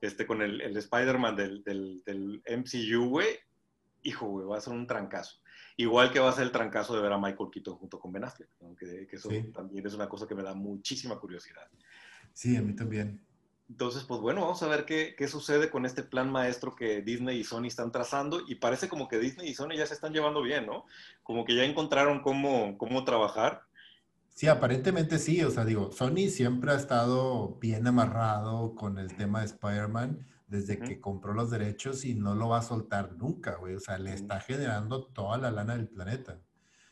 [SPEAKER 1] este, con el, el Spider-Man del, del, del MCU, güey, hijo, güey, va a ser un trancazo. Igual que va a ser el trancazo de ver a Michael Keaton junto con Ben Affleck, que, eso también es una cosa que me da muchísima curiosidad.
[SPEAKER 2] Sí, a mí también.
[SPEAKER 1] Entonces, pues bueno, vamos a ver qué, qué, sucede con este plan maestro que Disney y Sony están trazando y parece como que Disney y Sony ya se están llevando bien, ¿no? Como que ya encontraron cómo, cómo trabajar.
[SPEAKER 2] Sí, aparentemente sí, o sea, digo, Sony siempre ha estado bien amarrado con el tema de Spider-Man desde que compró los derechos y no lo va a soltar nunca, güey. O sea, le está generando toda la lana del planeta.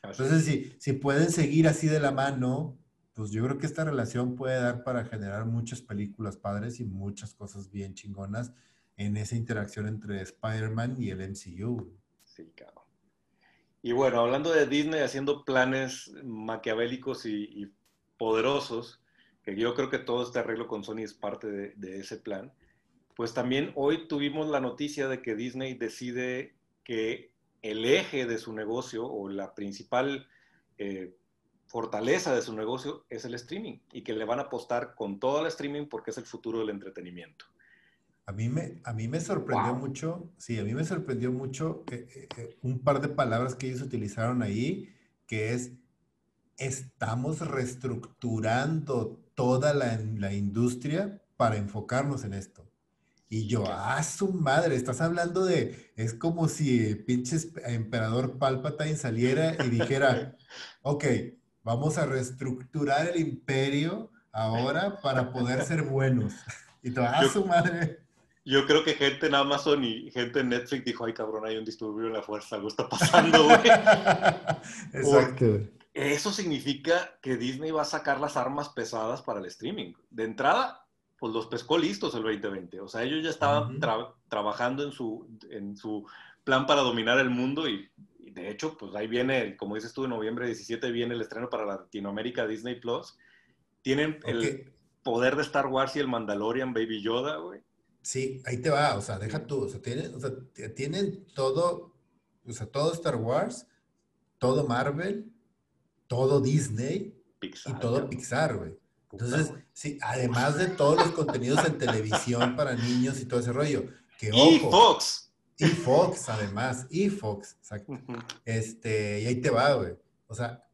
[SPEAKER 2] Entonces, si, si pueden seguir así de la mano, pues yo creo que esta relación puede dar para generar muchas películas padres y muchas cosas bien chingonas en esa interacción entre Spider-Man y el MCU.
[SPEAKER 1] Sí, cabrón. Y bueno, hablando de Disney haciendo planes maquiavélicos y, poderosos, que yo creo que todo este arreglo con Sony es parte de, de ese plan pues también hoy tuvimos la noticia de que Disney decide que el eje de su negocio o la principal eh, fortaleza de su negocio es el streaming y que le van a apostar con todo el streaming porque es el futuro del entretenimiento.
[SPEAKER 2] A mí me, a mí me sorprendió mucho, sí, a mí me sorprendió mucho eh, eh, un par de palabras que ellos utilizaron ahí, que es, estamos reestructurando toda la, la industria para enfocarnos en esto. Y yo, ah, su madre, estás hablando de, es como si pinche emperador Palpatine saliera y dijera, ok, vamos a reestructurar el imperio ahora para poder ser buenos. Y tú, ah, su madre.
[SPEAKER 1] Yo creo que gente en Amazon y gente en Netflix dijo, ay cabrón, hay un disturbio en la fuerza, algo está pasando, güey. Exacto. eso significa que Disney va a sacar las armas pesadas para el streaming. De entrada, pues los pescó listos el 2020. O sea, ellos ya estaban trabajando en su, en su plan para dominar el mundo y, de hecho, pues ahí viene, como dices tú, en noviembre 17 viene el estreno para Latinoamérica Disney Plus. Tienen el poder de Star Wars y el Mandalorian Baby Yoda, güey.
[SPEAKER 2] Sí, ahí te va, o sea, deja tú, o sea, tienen, o sea, tienen todo, o sea, todo Star Wars, todo Marvel, todo Disney y todo Pixar, güey. Entonces, sí, además de todos los contenidos en televisión para niños y todo ese rollo, que
[SPEAKER 1] Y Fox.
[SPEAKER 2] Y Fox, además, y Fox, exacto. Este, y ahí te va, güey. O sea,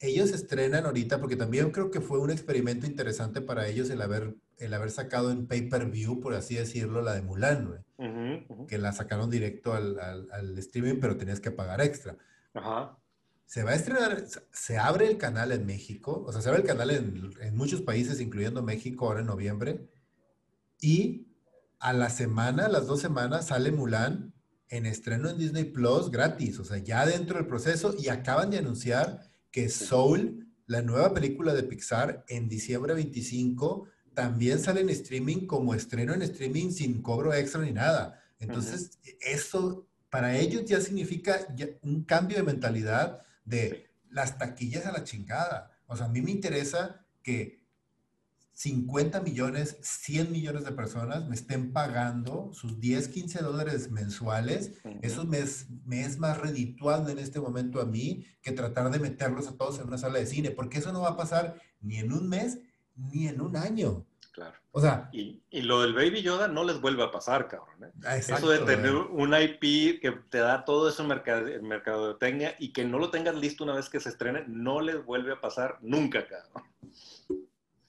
[SPEAKER 2] ellos estrenan ahorita, porque también creo que fue un experimento interesante para ellos el haber, el haber sacado en pay-per-view, por así decirlo, la de Mulan, güey. Que la sacaron directo al, al, al, streaming, pero tenías que pagar extra. Ajá se va a estrenar, se abre el canal en México, o sea, se abre el canal en, muchos países, incluyendo México, ahora en noviembre, y a la semana, a las dos semanas, sale Mulan en estreno en Disney Plus gratis, o sea, ya dentro del proceso, y acaban de anunciar que Soul, la nueva película de Pixar, en diciembre 25, también sale en streaming como estreno en streaming sin cobro extra ni nada. Entonces, eso para ellos ya significa un cambio de mentalidad de las taquillas a la chingada. O sea, a mí me interesa que 50 millones, 100 millones de personas me estén pagando sus 10, 15 dólares mensuales. Eso me es, me es más redituable en este momento a mí que tratar de meterlos a todos en una sala de cine, porque eso no va a pasar ni en un mes ni en un año.
[SPEAKER 1] Claro. O sea. Y, lo del Baby Yoda no les vuelve a pasar, cabrón. ¿eh? Ah, eso de tener un IP que te da todo eso en mercado, mercadotecnia y que no lo tengas listo una vez que se estrene, no les vuelve a pasar nunca, cabrón.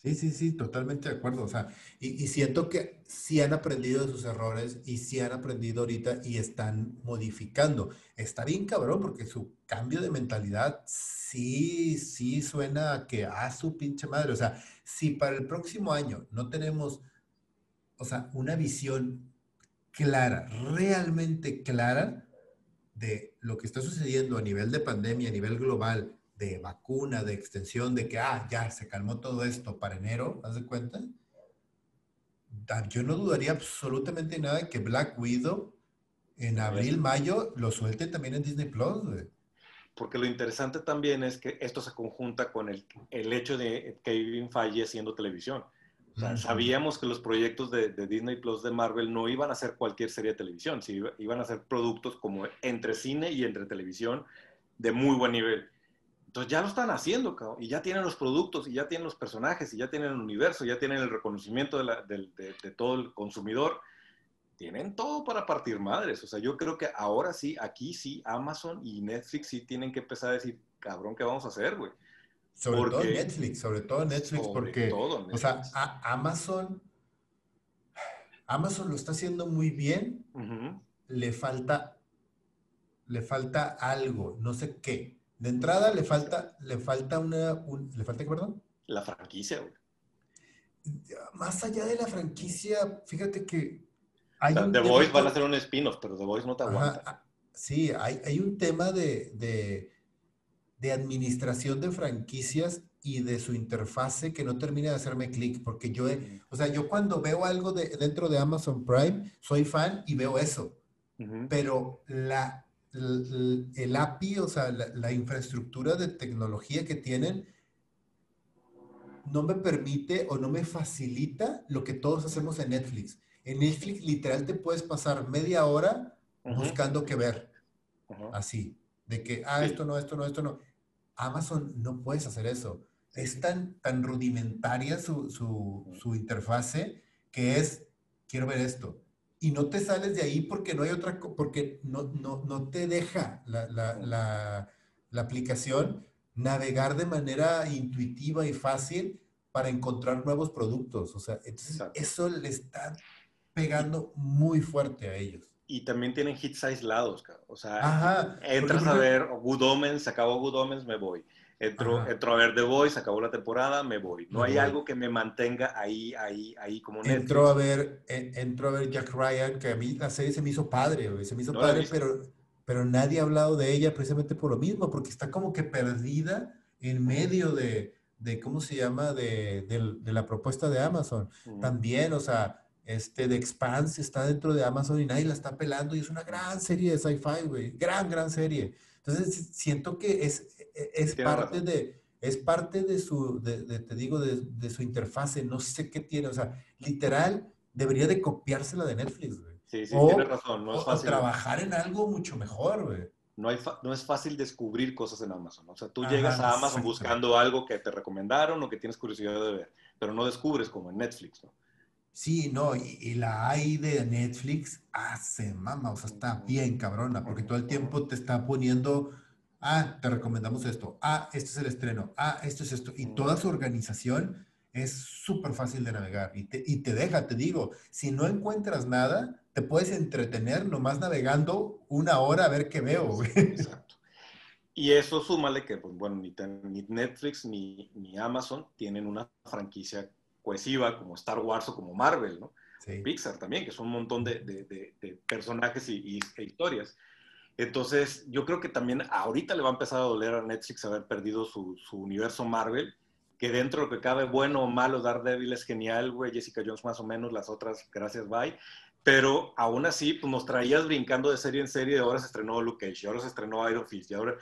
[SPEAKER 2] Sí, sí, sí, totalmente de acuerdo. O sea, y, y, siento que sí han aprendido de sus errores y sí han aprendido ahorita y están modificando. Está bien cabrón porque su cambio de mentalidad sí, sí suena a que a su pinche madre. O sea, si para el próximo año no tenemos, o sea, una visión clara, realmente clara de lo que está sucediendo a nivel de pandemia, a nivel global, de vacuna, de extensión, de que, ah, ya se calmó todo esto para enero, ¿haz de cuenta? Yo no dudaría absolutamente nada de que Black Widow en abril, mayo lo suelte también en Disney Plus.
[SPEAKER 1] Porque lo interesante también es que esto se conjunta con el, el hecho de Kevin Feige haciendo televisión. O sea, sabíamos que los proyectos de, de, Disney Plus de Marvel no iban a ser cualquier serie de televisión, sí, iban a ser productos como entre cine y entre televisión de muy buen nivel. Entonces ya lo están haciendo, y ya tienen los productos, y ya tienen los personajes, y ya tienen el universo, ya tienen el reconocimiento de, de, todo el consumidor. Tienen todo para partir madres. O sea, yo creo que ahora sí, aquí sí, Amazon y Netflix sí tienen que empezar a decir, cabrón, ¿qué vamos a hacer, güey?
[SPEAKER 2] Sobre todo Netflix, sobre todo Netflix, porque, o sea, Amazon, Amazon lo está haciendo muy bien, le falta, le falta algo, no sé qué de entrada le falta, le falta una, ¿le falta qué, perdón?
[SPEAKER 1] La franquicia, güey.
[SPEAKER 2] Más allá de la franquicia, fíjate que
[SPEAKER 1] hay The Voice van a hacer un spin-off, pero The Voice no te aguanta.
[SPEAKER 2] Ah, sí, hay, hay un tema de, de, de, administración de franquicias y de su interfase que no termina de hacerme clic, porque yo, o sea, yo cuando veo algo de, dentro de Amazon Prime, soy fan y veo eso, pero la el, API, o sea, la, infraestructura de tecnología que tienen, no me permite o no me facilita lo que todos hacemos en Netflix. En Netflix literal te puedes pasar media hora buscando qué ver. Así, de que, ah, esto no, esto no, esto no. Amazon no puedes hacer eso. Es tan, tan rudimentaria su, su, su interfase que es, quiero ver esto, y no te sales de ahí porque no hay otra, porque no, no, no te deja la, la, la, la, aplicación navegar de manera intuitiva y fácil para encontrar nuevos productos. O sea, eso le está pegando muy fuerte a ellos.
[SPEAKER 1] Y también tienen hits aislados, o sea, entras a ver Good Omens, se acabó Good Omens, me voy entro, entro, a ver The Voice, acabó la temporada, me voy. No hay algo que me mantenga ahí, ahí, ahí como
[SPEAKER 2] Netflix. Entro a ver, entro a ver Jack Ryan, que a mí la serie se me hizo padre, se me hizo padre, pero, pero nadie ha hablado de ella precisamente por lo mismo, porque está como que perdida en medio de, de ¿cómo se llama? De, de, la propuesta de Amazon. También, o sea, este, The Expanse está dentro de Amazon y nadie la está pelando y es una gran serie de sci-fi, güey, gran, gran serie. Entonces, siento que es, e, es parte de, es parte de su, de, te digo, de, de, su interfase, no sé qué tiene, o sea, literal, debería de copiársela de Netflix, güey.
[SPEAKER 1] Sí, sí, tiene razón, no es fácil.
[SPEAKER 2] O trabajar en algo mucho mejor, güey.
[SPEAKER 1] No, hay no es fácil descubrir cosas en Amazon. O sea, tú llegas a Amazon buscando algo que te recomendaron o que tienes curiosidad de ver, pero no descubres como en Netflix, ¿no?
[SPEAKER 2] Sí, no, y, y la AI de Netflix hace mama, o sea, está bien cabrona, porque todo el tiempo te está poniendo ah, te recomendamos esto, ah, este es el estreno, ah, esto es esto. Y toda su organización es súper fácil de navegar y te, y te deja, te digo, si no encuentras nada, te puedes entretener nomás navegando una hora a ver qué veo. Exacto.
[SPEAKER 1] Y eso súmale que, pues, bueno, ni, Netflix ni, ni, Amazon tienen una franquicia cohesiva como Star Wars o como Marvel, ¿no? Pixar también, que son un montón de, de, de, personajes y, y, e historias. Entonces, yo creo que también ahorita le va a empezar a doler a Netflix haber perdido su, universo Marvel, que dentro de lo que cabe, bueno o malo, Daredevil es genial, güey, Jessica Jones más o menos, las otras, gracias, bye. Pero aún así, pues nos traías brincando de serie en serie, ahora se estrenó Luke Cage, y ahora se estrenó Iron Fist, y ahora...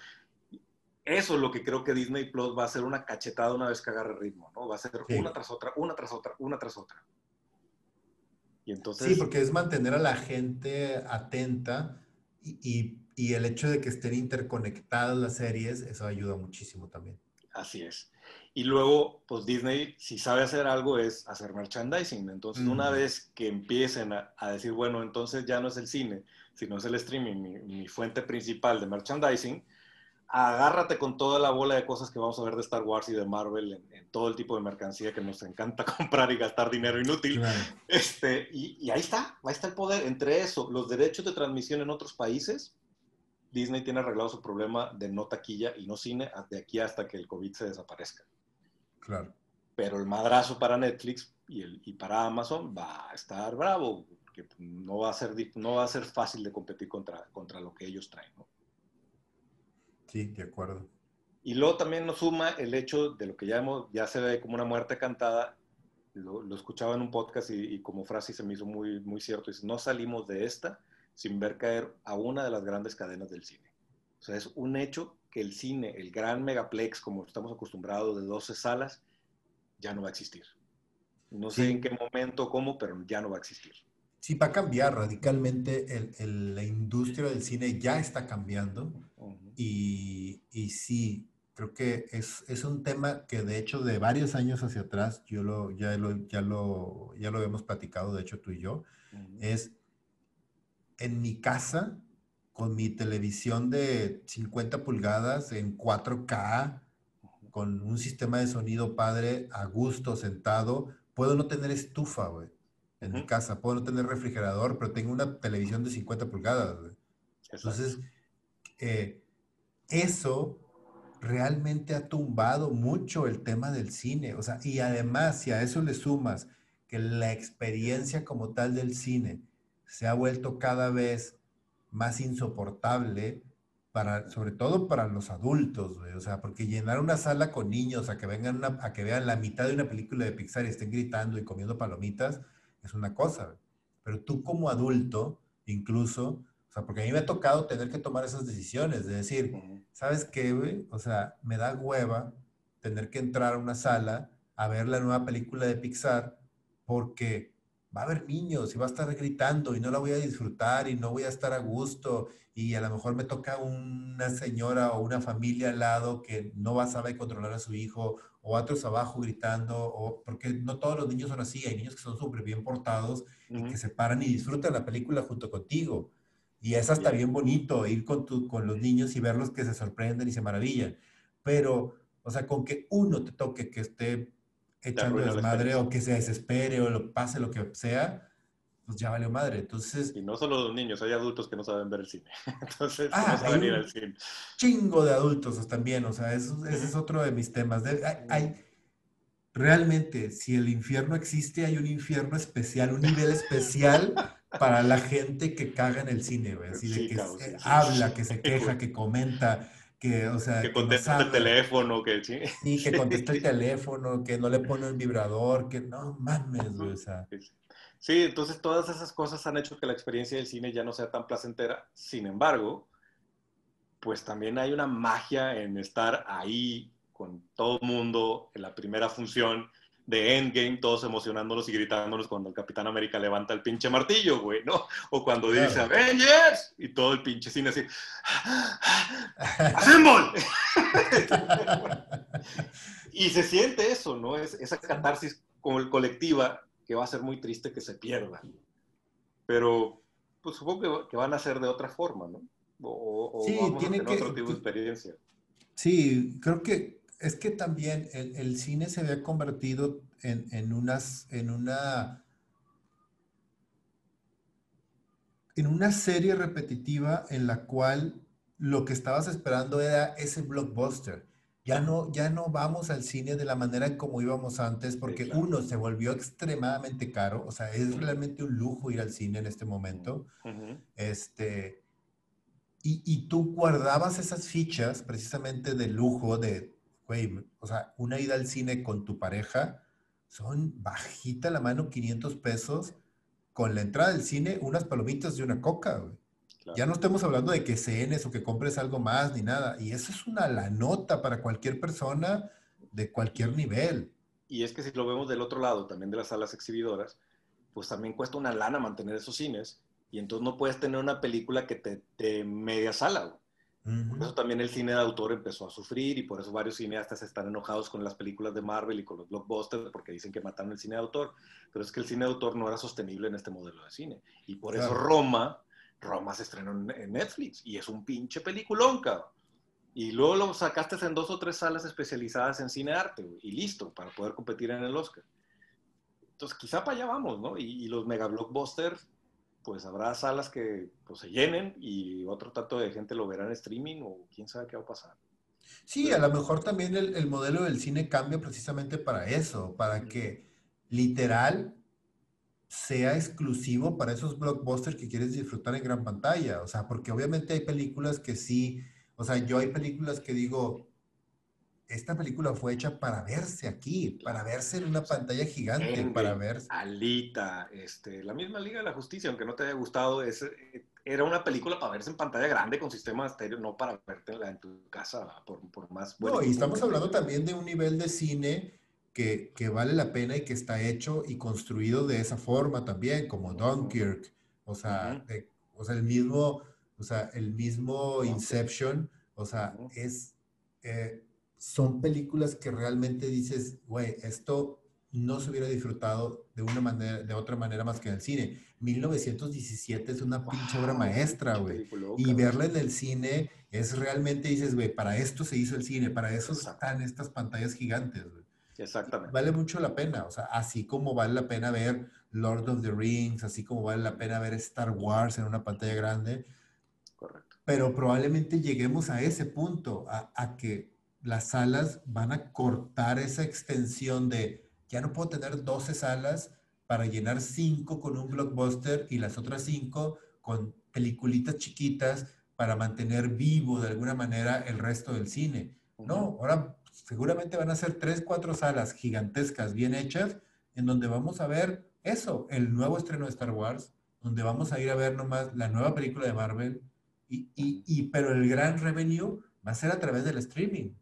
[SPEAKER 1] Eso es lo que creo que Disney Plus va a ser una cachetada una vez que agarre ritmo, ¿no? Va a ser una tras otra, una tras otra, una tras otra.
[SPEAKER 2] Y entonces... Sí, porque es mantener a la gente atenta y, y, el hecho de que estén interconectadas las series, eso ayuda muchísimo también.
[SPEAKER 1] Así es. Y luego, pues Disney, si sabe hacer algo, es hacer merchandising. Entonces, una vez que empiecen a, decir, bueno, entonces ya no es el cine, sino es el streaming, mi, fuente principal de merchandising, agárrate con toda la bola de cosas que vamos a ver de Star Wars y de Marvel en, todo el tipo de mercancía que nos encanta comprar y gastar dinero inútil. Este, y, ahí está, ahí está el poder. Entre eso, los derechos de transmisión en otros países, Disney tiene arreglado su problema de no taquilla y no cine de aquí hasta que el COVID se desaparezca.
[SPEAKER 2] Claro.
[SPEAKER 1] Pero el madrazo para Netflix y, el, y para Amazon va a estar bravo, que no va a ser, no va a ser fácil de competir contra, contra lo que ellos traen. ¿no?
[SPEAKER 2] Sí, de acuerdo.
[SPEAKER 1] Y luego también nos suma el hecho de lo que ya, hemos, ya se ve como una muerte cantada. Lo, escuchaba en un podcast y, como frase se me hizo muy, muy cierto. Dice, no salimos de esta sin ver caer a una de las grandes cadenas del cine. O sea, es un hecho que el cine, el gran megaplex, como estamos acostumbrados de 12 salas, ya no va a existir. No sé en qué momento, cómo, pero ya no va a existir.
[SPEAKER 2] Sí, va a cambiar radicalmente. la industria del cine ya está cambiando. Y, y, sí, creo que es, es, un tema que de hecho de varios años hacia atrás, yo lo, ya, lo, ya, lo, ya lo hemos platicado, de hecho tú y yo, es en mi casa, con mi televisión de 50 pulgadas en 4K, con un sistema de sonido padre, a gusto, sentado, puedo no tener estufa, güey en mi casa. Puedo no tener refrigerador, pero tengo una televisión de 50 pulgadas. Entonces, eh, eso realmente ha tumbado mucho el tema del cine. O sea, y además, si a eso le sumas que la experiencia como tal del cine se ha vuelto cada vez más insoportable, para, sobre todo para los adultos, o sea, porque llenar una sala con niños a que vengan a que vean la mitad de una película de Pixar y estén gritando y comiendo palomitas, es una cosa, pero tú como adulto, incluso, o sea, porque a mí me ha tocado tener que tomar esas decisiones, de decir, ¿sabes qué, güey? O sea, me da hueva tener que entrar a una sala a ver la nueva película de Pixar porque va a haber niños y va a estar gritando y no la voy a disfrutar y no voy a estar a gusto y a lo mejor me toca una señora o una familia al lado que no va a saber controlar a su hijo o otros abajo gritando, o porque no todos los niños son así, hay niños que son súper bien portados y que se paran y disfrutan la película junto contigo. Y es hasta bien bonito ir con, tu, con los niños y verlos que se sorprenden y se maravillan. Pero, o sea, con que uno te toque que esté echando desmadre o que se desespere o lo pase lo que sea, pues ya valió madre. Entonces.
[SPEAKER 1] Y no solo los niños, hay adultos que no saben ver el cine. Entonces, ah, no saben ir al cine.
[SPEAKER 2] Chingo de adultos también, o sea, ese es otro de mis temas. hay, realmente, si el infierno existe, hay un infierno especial, un nivel especial para la gente que caga en el cine, güey. Así de que habla, que se queja, que comenta. Que, o sea,
[SPEAKER 1] que contesta el teléfono, que
[SPEAKER 2] sí. Sí, que contesta el teléfono, que no le pone el vibrador, que no mames, güey, o sea.
[SPEAKER 1] Sí, entonces todas esas cosas han hecho que la experiencia del cine ya no sea tan placentera. Sin embargo, pues también hay una magia en estar ahí con todo el mundo en la primera función de Endgame, todos emocionándonos y gritándonos cuando el Capitán América levanta el pinche martillo, güey, ¿no? O cuando dice Avengers y todo el pinche cine así, ¡Assemble! y se siente eso, ¿no? Es, esa catarsis colectiva que va a ser muy triste que se pierda. Pero pues supongo que, van a ser de otra forma, ¿no? O,
[SPEAKER 2] sí,
[SPEAKER 1] vamos
[SPEAKER 2] tiene
[SPEAKER 1] a tener otro tipo de experiencia.
[SPEAKER 2] Sí, creo que es que también el, cine se había convertido en, en, unas, en una en una serie repetitiva en la cual lo que estabas esperando era ese blockbuster. Ya no, ya no vamos al cine de la manera como íbamos antes, porque uno se volvió extremadamente caro, o sea, es realmente un lujo ir al cine en este momento. Este, y, y, tú guardabas esas fichas precisamente de lujo, de, güey, o sea, una ida al cine con tu pareja, son bajita la mano 500 pesos, con la entrada del cine, unas palomitas y una coca, güey. Ya no estamos hablando de que cenes o que compres algo más ni nada. Y eso es una la nota para cualquier persona de cualquier nivel.
[SPEAKER 1] Y es que si lo vemos del otro lado, también de las salas exhibidoras, pues también cuesta una lana mantener esos cines. Y entonces no puedes tener una película que te, te media sala. Por eso también el cine de autor empezó a sufrir y por eso varios cineastas están enojados con las películas de Marvel y con los blockbusters porque dicen que mataron el cine de autor. Pero es que el cine de autor no era sostenible en este modelo de cine. Y por eso Roma Roma se estrenó en Netflix y es un pinche peliculón, cabrón. Y luego lo sacaste en dos o tres salas especializadas en cine arte, y listo, para poder competir en el Oscar. Entonces, quizá para allá vamos, ¿no? Y, los mega blockbusters, pues habrá salas que pues, se llenen y otro tanto de gente lo verá en streaming o quién sabe qué va a pasar.
[SPEAKER 2] Sí, a lo mejor también el, el modelo del cine cambia precisamente para eso, para que literal sea exclusivo para esos blockbusters que quieres disfrutar en gran pantalla. O sea, porque obviamente hay películas que sí, o sea, yo hay películas que digo, esta película fue hecha para verse aquí, para verse en una pantalla gigante, para verse.
[SPEAKER 1] Alita, este, la misma Liga de la Justicia, aunque no te haya gustado, es, era una película para verse en pantalla grande con sistema estéreo, no para verte en tu casa por, por más.
[SPEAKER 2] No, y estamos hablando también de un nivel de cine que, vale la pena y que está hecho y construido de esa forma también, como Dunkirk, o sea, o sea el mismo, o sea, el mismo Inception, o sea, es, eh, son películas que realmente dices, güey, esto no se hubiera disfrutado de una manera, de otra manera más que en el cine. 1917 es una pinche obra maestra, güey. Y verla en el cine es realmente, dices, güey, para esto se hizo el cine, para eso están estas pantallas gigantes, güey.
[SPEAKER 1] Exactamente.
[SPEAKER 2] Vale mucho la pena, o sea, así como vale la pena ver Lord of the Rings, así como vale la pena ver Star Wars en una pantalla grande.
[SPEAKER 1] Correcto.
[SPEAKER 2] Pero probablemente lleguemos a ese punto, a, que las salas van a cortar esa extensión de, ya no puedo tener 12 salas para llenar 5 con un blockbuster y las otras 5 con peliculitas chiquitas para mantener vivo de alguna manera el resto del cine. No, ahora seguramente van a ser tres, cuatro salas gigantescas, bien hechas, en donde vamos a ver eso, el nuevo estreno de Star Wars, donde vamos a ir a ver nomás la nueva película de Marvel, y, y, pero el gran revenue va a ser a través del streaming.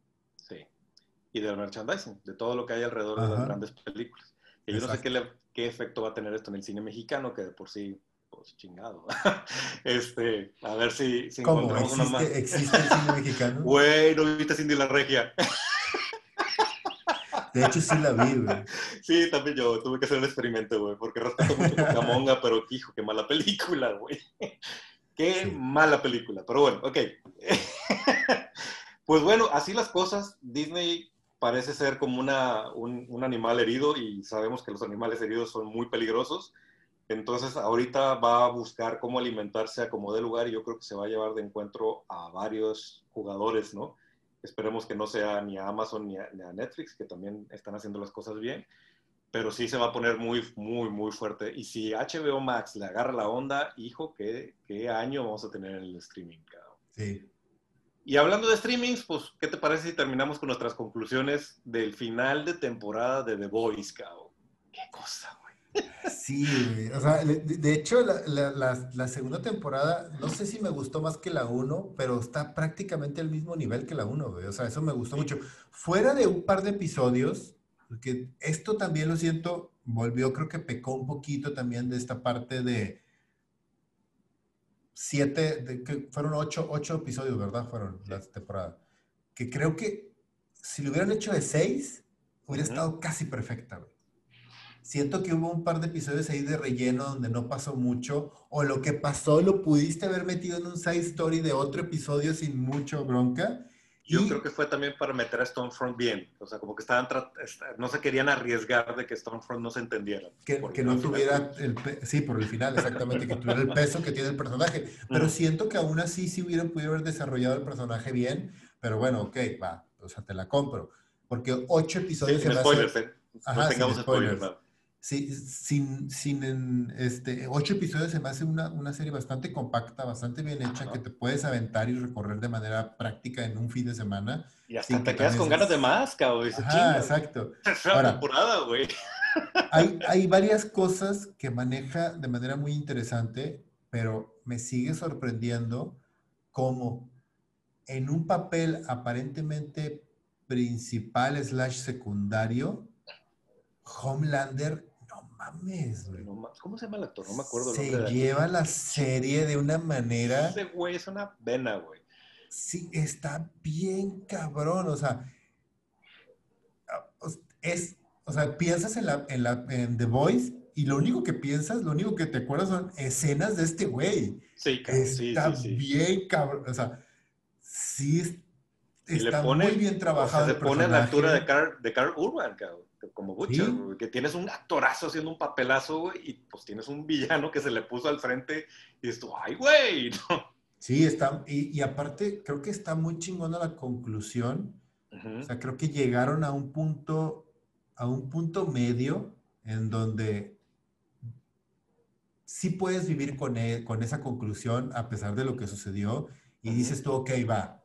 [SPEAKER 1] Y del merchandising, de todo lo que hay alrededor de las grandes películas. Y yo no sé qué, qué efecto va a tener esto en el cine mexicano, que de por sí pues chingado. este, a ver si, si
[SPEAKER 2] encontramos una más. ¿Existe el cine mexicano?
[SPEAKER 1] Güey, ¿no viste Cindy la Regia?
[SPEAKER 2] De hecho, sí la vi, güey.
[SPEAKER 1] Sí, también yo tuve que hacer el experimento, güey, porque respeto mucho Pocamonga, pero hijo, qué mala película, güey. Qué mala película, pero bueno, ok. pues bueno, así las cosas. Disney parece ser como una, un, animal herido y sabemos que los animales heridos son muy peligrosos. Entonces, ahorita va a buscar cómo alimentarse a como de lugar y yo creo que se va a llevar de encuentro a varios jugadores, ¿no? Esperemos que no sea ni a Amazon ni a, Netflix, que también están haciendo las cosas bien, pero sí se va a poner muy, muy, muy fuerte. Y si HBO Max le agarra la onda, hijo, ¿qué, qué año vamos a tener en el streaming, cabrón?
[SPEAKER 2] Sí.
[SPEAKER 1] Y hablando de streamings, pues, ¿qué te parece si terminamos con nuestras conclusiones del final de temporada de The Voice, cabrón? Qué cosa,
[SPEAKER 2] Sí, o sea, de hecho, la, segunda temporada, no sé si me gustó más que la 1, pero está prácticamente al mismo nivel que la 1, O sea, eso me gustó mucho. Fuera de un par de episodios, porque esto también lo siento, volvió, creo que pecó un poquito también de esta parte de siete, de, que fueron ocho, ocho episodios, ¿verdad? Fueron la temporada. Que creo que si lo hubieran hecho de seis, hubiera estado casi perfecta, güey siento que hubo un par de episodios ahí de relleno donde no pasó mucho, o lo que pasó lo pudiste haber metido en un side story de otro episodio sin mucho bronca.
[SPEAKER 1] Yo creo que fue también para meter a Stonefront bien, o sea, como que estaban, no se querían arriesgar de que Stonefront no se entendiera.
[SPEAKER 2] Que, que no tuviera, el, sí, por el final, exactamente, que tuviera el peso que tiene el personaje. Pero siento que aún así sí hubieran podido haber desarrollado el personaje bien, pero bueno, ok, va, o sea, te la compro. Porque ocho episodios...
[SPEAKER 1] sin spoilers, ¿eh? no tengamos spoilers. spoilers
[SPEAKER 2] Sí, sin, sin este, ocho episodios se me hace una, una serie bastante compacta, bastante bien hecha, que te puedes aventar y recorrer de manera práctica en un fin de semana.
[SPEAKER 1] Y hasta te quedas con ganas de más, cabrón.
[SPEAKER 2] Ah, exacto.
[SPEAKER 1] Ahora, temporada, güey.
[SPEAKER 2] Hay, hay varias cosas que maneja de manera muy interesante, pero me sigue sorprendiendo cómo en un papel aparentemente principal slash secundario, Homelander mames, güey.
[SPEAKER 1] ¿Cómo se llama el actor? No me acuerdo.
[SPEAKER 2] Se lleva la serie de una manera.
[SPEAKER 1] Ese güey es una vena, güey.
[SPEAKER 2] Sí, está bien cabrón. O sea, es, o sea, piensas en, la, en, la, en The Voice y lo único que piensas, lo único que te acuerdas son escenas de este güey.
[SPEAKER 1] Sí,
[SPEAKER 2] cabrón. Está bien cabrón. O sea, sí está muy bien trabajado.
[SPEAKER 1] se pone a la altura de Carl, de Carl Urban, cabrón como Butcher, que tienes un actorazo haciendo un papelazo, güey, y pues tienes un villano que se le puso al frente y esto, ay, güey,
[SPEAKER 2] Sí, está, y, aparte creo que está muy chingona la conclusión. O sea, creo que llegaron a un punto, a un punto medio en donde sí puedes vivir con, e, con esa conclusión a pesar de lo que sucedió y dices tú, ok, va,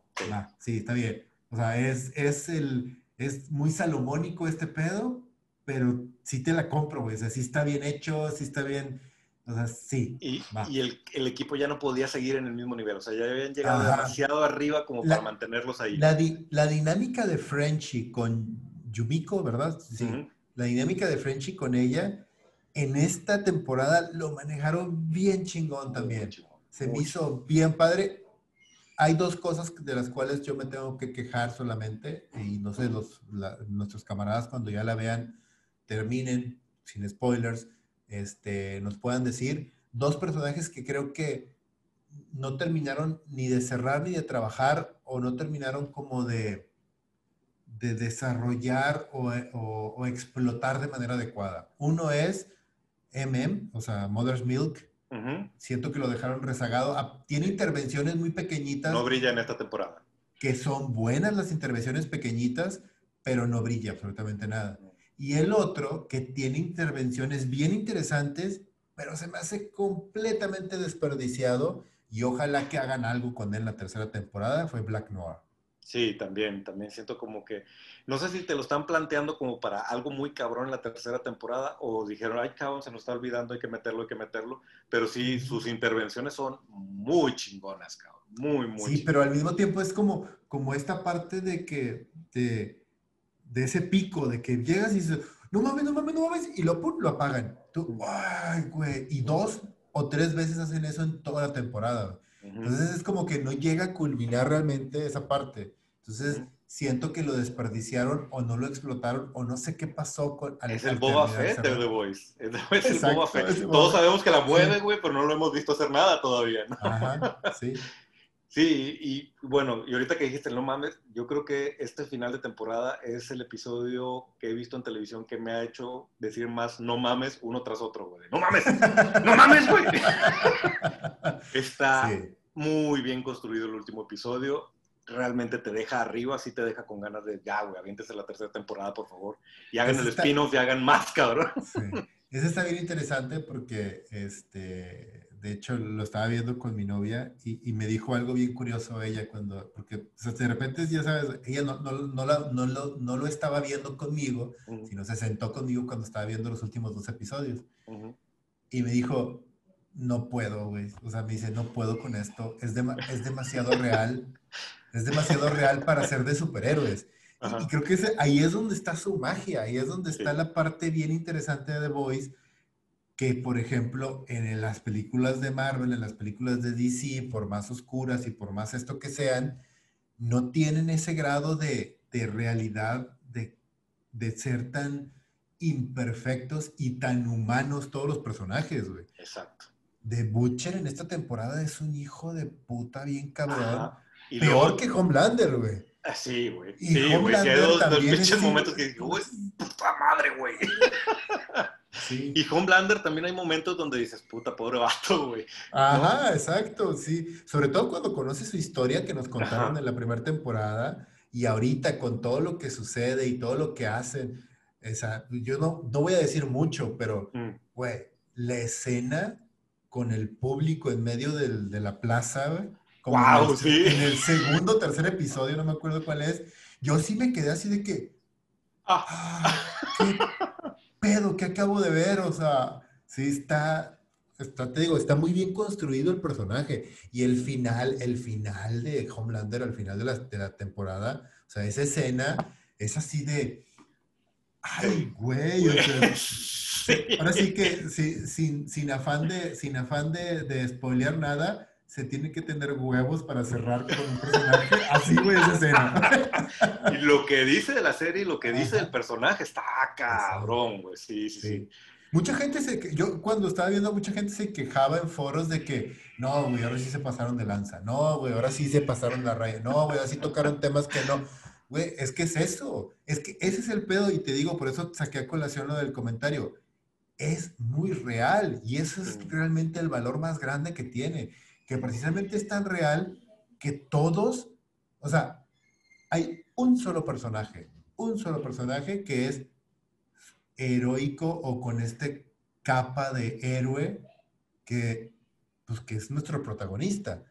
[SPEAKER 2] sí, está bien. O sea, es, es el, es muy salomónico este pedo, pero sí te la compro, güey. O sea, sí está bien hecho, sí está bien. O sea, sí.
[SPEAKER 1] Y, y el, el, equipo ya no podía seguir en el mismo nivel. O sea, ya habían llegado demasiado arriba como para mantenerlos ahí.
[SPEAKER 2] La, la, dinámica de Frenchy con Yumiko, ¿verdad? Sí. La dinámica de Frenchy con ella, en esta temporada lo manejaron bien chingón también. Se me hizo bien padre hay dos cosas de las cuales yo me tengo que quejar solamente, y no sé, los, nuestros camaradas cuando ya la vean, terminen, sin spoilers, este, nos puedan decir, dos personajes que creo que no terminaron ni de cerrar ni de trabajar, o no terminaron como de, de desarrollar o, o explotar de manera adecuada. Uno es MM, o sea, Mother's Milk, Siento que lo dejaron rezagado. Ah, tiene intervenciones muy pequeñitas.
[SPEAKER 1] No brilla en esta temporada.
[SPEAKER 2] Que son buenas las intervenciones pequeñitas, pero no brilla absolutamente nada. Y el otro, que tiene intervenciones bien interesantes, pero se me hace completamente desperdiciado y ojalá que hagan algo con él en la tercera temporada, fue Black Noir.
[SPEAKER 1] Sí, también, también siento como que, no sé si te lo están planteando como para algo muy cabrón en la tercera temporada o dijeron, ay cabrón, se nos está olvidando, hay que meterlo, hay que meterlo, pero sí, sus intervenciones son muy chingonas, cabrón, muy, muy.
[SPEAKER 2] Sí, pero al mismo tiempo es como, como esta parte de que, de, de ese pico, de que llegas y dices, no mames, no mames, no mames, y lo, lo apagan. Tú, ay, güey, y dos o tres veces hacen eso en toda la temporada. Entonces es como que no llega a culminar realmente esa parte. Entonces siento que lo desperdiciaron o no lo explotaron o no sé qué pasó con...
[SPEAKER 1] es el Boba Fett de The Voice. Es, el Boba Fett. Todos sabemos que la mueve, güey, pero no lo hemos visto hacer nada todavía, ¿no? Ajá, sí. Sí, y bueno, y ahorita que dijiste no mames, yo creo que este final de temporada es el episodio que he visto en televisión que me ha hecho decir más no mames uno tras otro, güey. No mames, no mames, güey. Está muy bien construido el último episodio. Realmente te deja arriba, sí te deja con ganas de ya, güey, aviéntese la tercera temporada, por favor. Y hagan el spin-off y hagan más, cabrón.
[SPEAKER 2] Sí. Ese está bien interesante porque este de hecho, lo estaba viendo con mi novia y, me dijo algo bien curioso ella cuando, porque de repente, ya sabes, ella no, no, no, no, lo, no lo estaba viendo conmigo, sino se sentó conmigo cuando estaba viendo los últimos dos episodios. Y me dijo, no puedo, güey. O sea, me dice, no puedo con esto. Es, es demasiado real. Es demasiado real para ser de superhéroes. Y, creo que ahí es donde está su magia. Ahí es donde está la parte bien interesante de The Voice que, por ejemplo, en las películas de Marvel, en las películas de DC, por más oscuras y por más esto que sean, no tienen ese grado de, realidad, de, de, ser tan imperfectos y tan humanos todos los personajes, güey.
[SPEAKER 1] Exacto.
[SPEAKER 2] De Butcher en esta temporada es un hijo de puta bien cabrón. Peor que Homelander, güey.
[SPEAKER 1] Ah, sí, güey. Sí, güey. hay dos, dos momentos que digo, puta madre, güey. Y Homelander también hay momentos donde dices, puta, pobre vato, güey.
[SPEAKER 2] Ajá, exacto, sí. Sobre todo cuando conoces su historia que nos contaron en la primera temporada y ahorita con todo lo que sucede y todo lo que hacen. Esa, yo no, no voy a decir mucho, pero, mm. güey, la escena con el público en medio de la plaza, güey.
[SPEAKER 1] wow,
[SPEAKER 2] en el,
[SPEAKER 1] sí.
[SPEAKER 2] En el segundo tercer episodio, no me acuerdo cuál es. Yo sí me quedé así de que. Ah. ah pedo que acabo de ver? O sea, sí está, está, te digo, está muy bien construido el personaje. Y el final, el final de Homelander, al final de la, de la temporada, o sea, esa escena es así de, ay, güey, ahora sí que sin, sin afán de, sin afán de, de spoilear nada, se tiene que tener huevos para cerrar con un personaje. Así, güey, esa escena.
[SPEAKER 1] y lo que dice de la serie y lo que dice del personaje está cabrón, güey. Sí, sí, sí,
[SPEAKER 2] Mucha gente se, yo cuando estaba viendo, mucha gente se quejaba en foros de que, no, güey, ahora sí se pasaron de lanza, no, güey, ahora sí se pasaron la raya, no, güey, así tocaron temas que no. Güey, es que es eso, es que ese es el pedo y te digo, por eso saqué a colación lo del comentario. Es muy real y eso es realmente el valor más grande que tiene, que precisamente es tan real que todos, o sea, hay un solo personaje, un solo personaje que es heroico o con este capa de héroe que, pues, que es nuestro protagonista,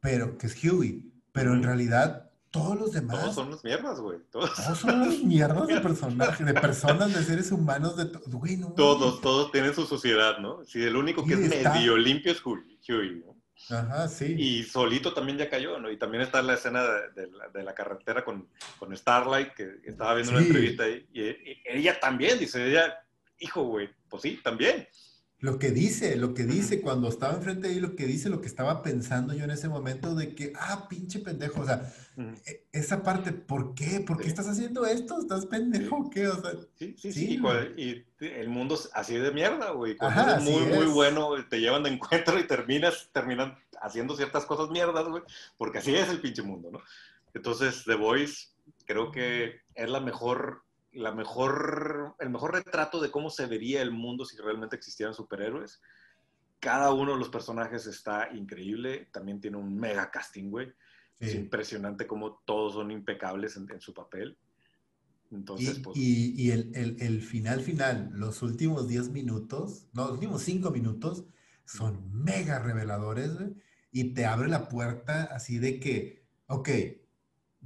[SPEAKER 2] pero que es Huey. Pero en realidad todos los demás.
[SPEAKER 1] Todos son las mierdas, güey.
[SPEAKER 2] Todos. son las mierdas de personajes, de personas, de seres humanos, de
[SPEAKER 1] Todos, todos tienen su sociedad, ¿no? Sí, el único que es medio limpio es Huey, ¿no?
[SPEAKER 2] Ajá, sí.
[SPEAKER 1] Y solito también ya cayó, ¿no? Y también está la escena de, la, carretera con, con, Starlight, que estaba viendo una entrevista ahí, y, ella también, dice ella, hijo, güey, pues sí, también.
[SPEAKER 2] Lo que dice, lo que dice cuando estaba enfrente de ahí, lo que dice, lo que estaba pensando yo en ese momento de que, ah, pinche pendejo, o sea, e, esa parte, ¿por qué? ¿Por qué estás haciendo esto? ¿Estás pendejo qué? O sea,
[SPEAKER 1] sí, sí, sí. Y, el mundo así de mierda, güey. Cuando es muy, muy bueno, te llevan de encuentro y terminas, terminan haciendo ciertas cosas mierdas, güey, porque así es el pinche mundo, ¿no? Entonces, The Voice creo que es la mejor la mejor, el mejor retrato de cómo se vería el mundo si realmente existieran superhéroes. Cada uno de los personajes está increíble, también tiene un mega casting, güey. Es impresionante cómo todos son impecables en, su papel. Entonces,
[SPEAKER 2] y,
[SPEAKER 1] pues...
[SPEAKER 2] y, el, el, el, final final, los últimos 10 minutos, no, los últimos 5 minutos son mega reveladores, y te abre la puerta así de que, ok,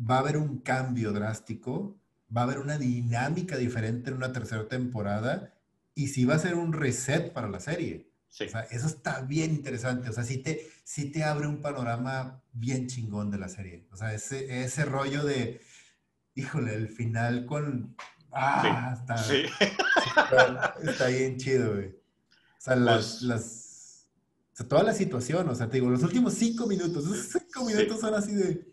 [SPEAKER 2] va a haber un cambio drástico, va a haber una dinámica diferente en una tercera temporada y sí va a ser un reset para la serie. O sea, eso está bien interesante. O sea, sí te, sí te abre un panorama bien chingón de la serie. O sea, ese, ese rollo de, híjole, el final con... Ah, está, está, bien chido, güey. O sea, las, pues las, o sea, toda la situación, o sea, te digo, los últimos cinco minutos, esos cinco minutos son así de...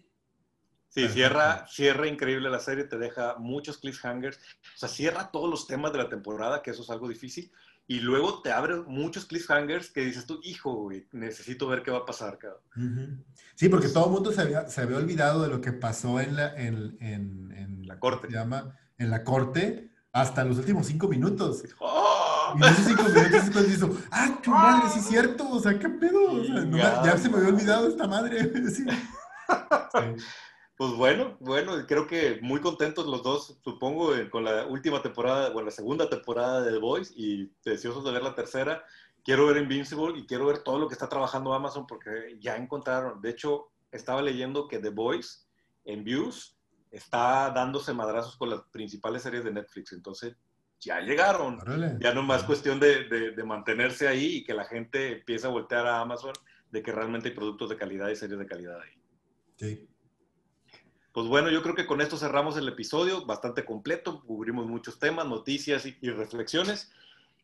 [SPEAKER 1] Sí, cierra, cierra increíble la serie, te deja muchos cliffhangers, o sea, cierra todos los temas de la temporada, que eso es algo difícil, y luego te abre muchos cliffhangers que dices tú, hijo, güey, necesito ver qué va a pasar, cabrón.
[SPEAKER 2] Sí, porque todo el mundo se había, se había, olvidado de lo que pasó en la, en, en,
[SPEAKER 1] la corte.
[SPEAKER 2] Se llama? En la corte hasta los últimos cinco minutos. ¡Oh! Y en esos cinco minutos cuando hizo, ah, tu madre, sí es cierto, o sea, qué pedo, o sea, ya se me había olvidado esta madre. sí.
[SPEAKER 1] Pues bueno, bueno, creo que muy contentos los dos, supongo, eh, con la última temporada, bueno, la segunda temporada de The Voice y deseosos de ver la tercera. Quiero ver Invincible y quiero ver todo lo que está trabajando Amazon porque ya encontraron. De hecho, estaba leyendo que The Voice en Views está dándose madrazos con las principales series de Netflix. Entonces, ya llegaron. Ya no más cuestión de, de, de, mantenerse ahí y que la gente empiece a voltear a Amazon de que realmente hay productos de calidad y series de calidad ahí.
[SPEAKER 2] Sí.
[SPEAKER 1] Pues bueno, yo creo que con esto cerramos el episodio, bastante completo, cubrimos muchos temas, noticias y, reflexiones.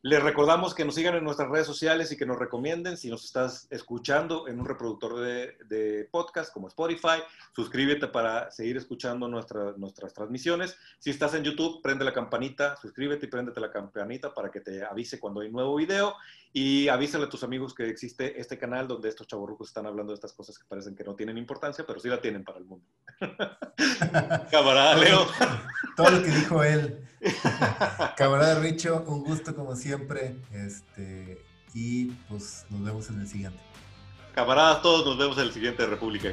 [SPEAKER 1] Les recordamos que nos sigan en nuestras redes sociales y que nos recomienden. Si nos estás escuchando en un reproductor de, podcast como Spotify, suscríbete para seguir escuchando nuestras transmisiones. Si estás en YouTube, prende la campanita, suscríbete y préndete la campanita para que te avise cuando hay nuevo video. Y avísale a tus amigos que existe este canal donde estos chavorrucos están hablando de estas cosas que parecen que no tienen importancia, pero sí la tienen para el mundo. Camarada Leo.
[SPEAKER 2] Todo lo que dijo él. Camarada Richo, un gusto como siempre. Este, y pues nos vemos en el siguiente.
[SPEAKER 1] Camaradas, todos nos vemos en el siguiente República.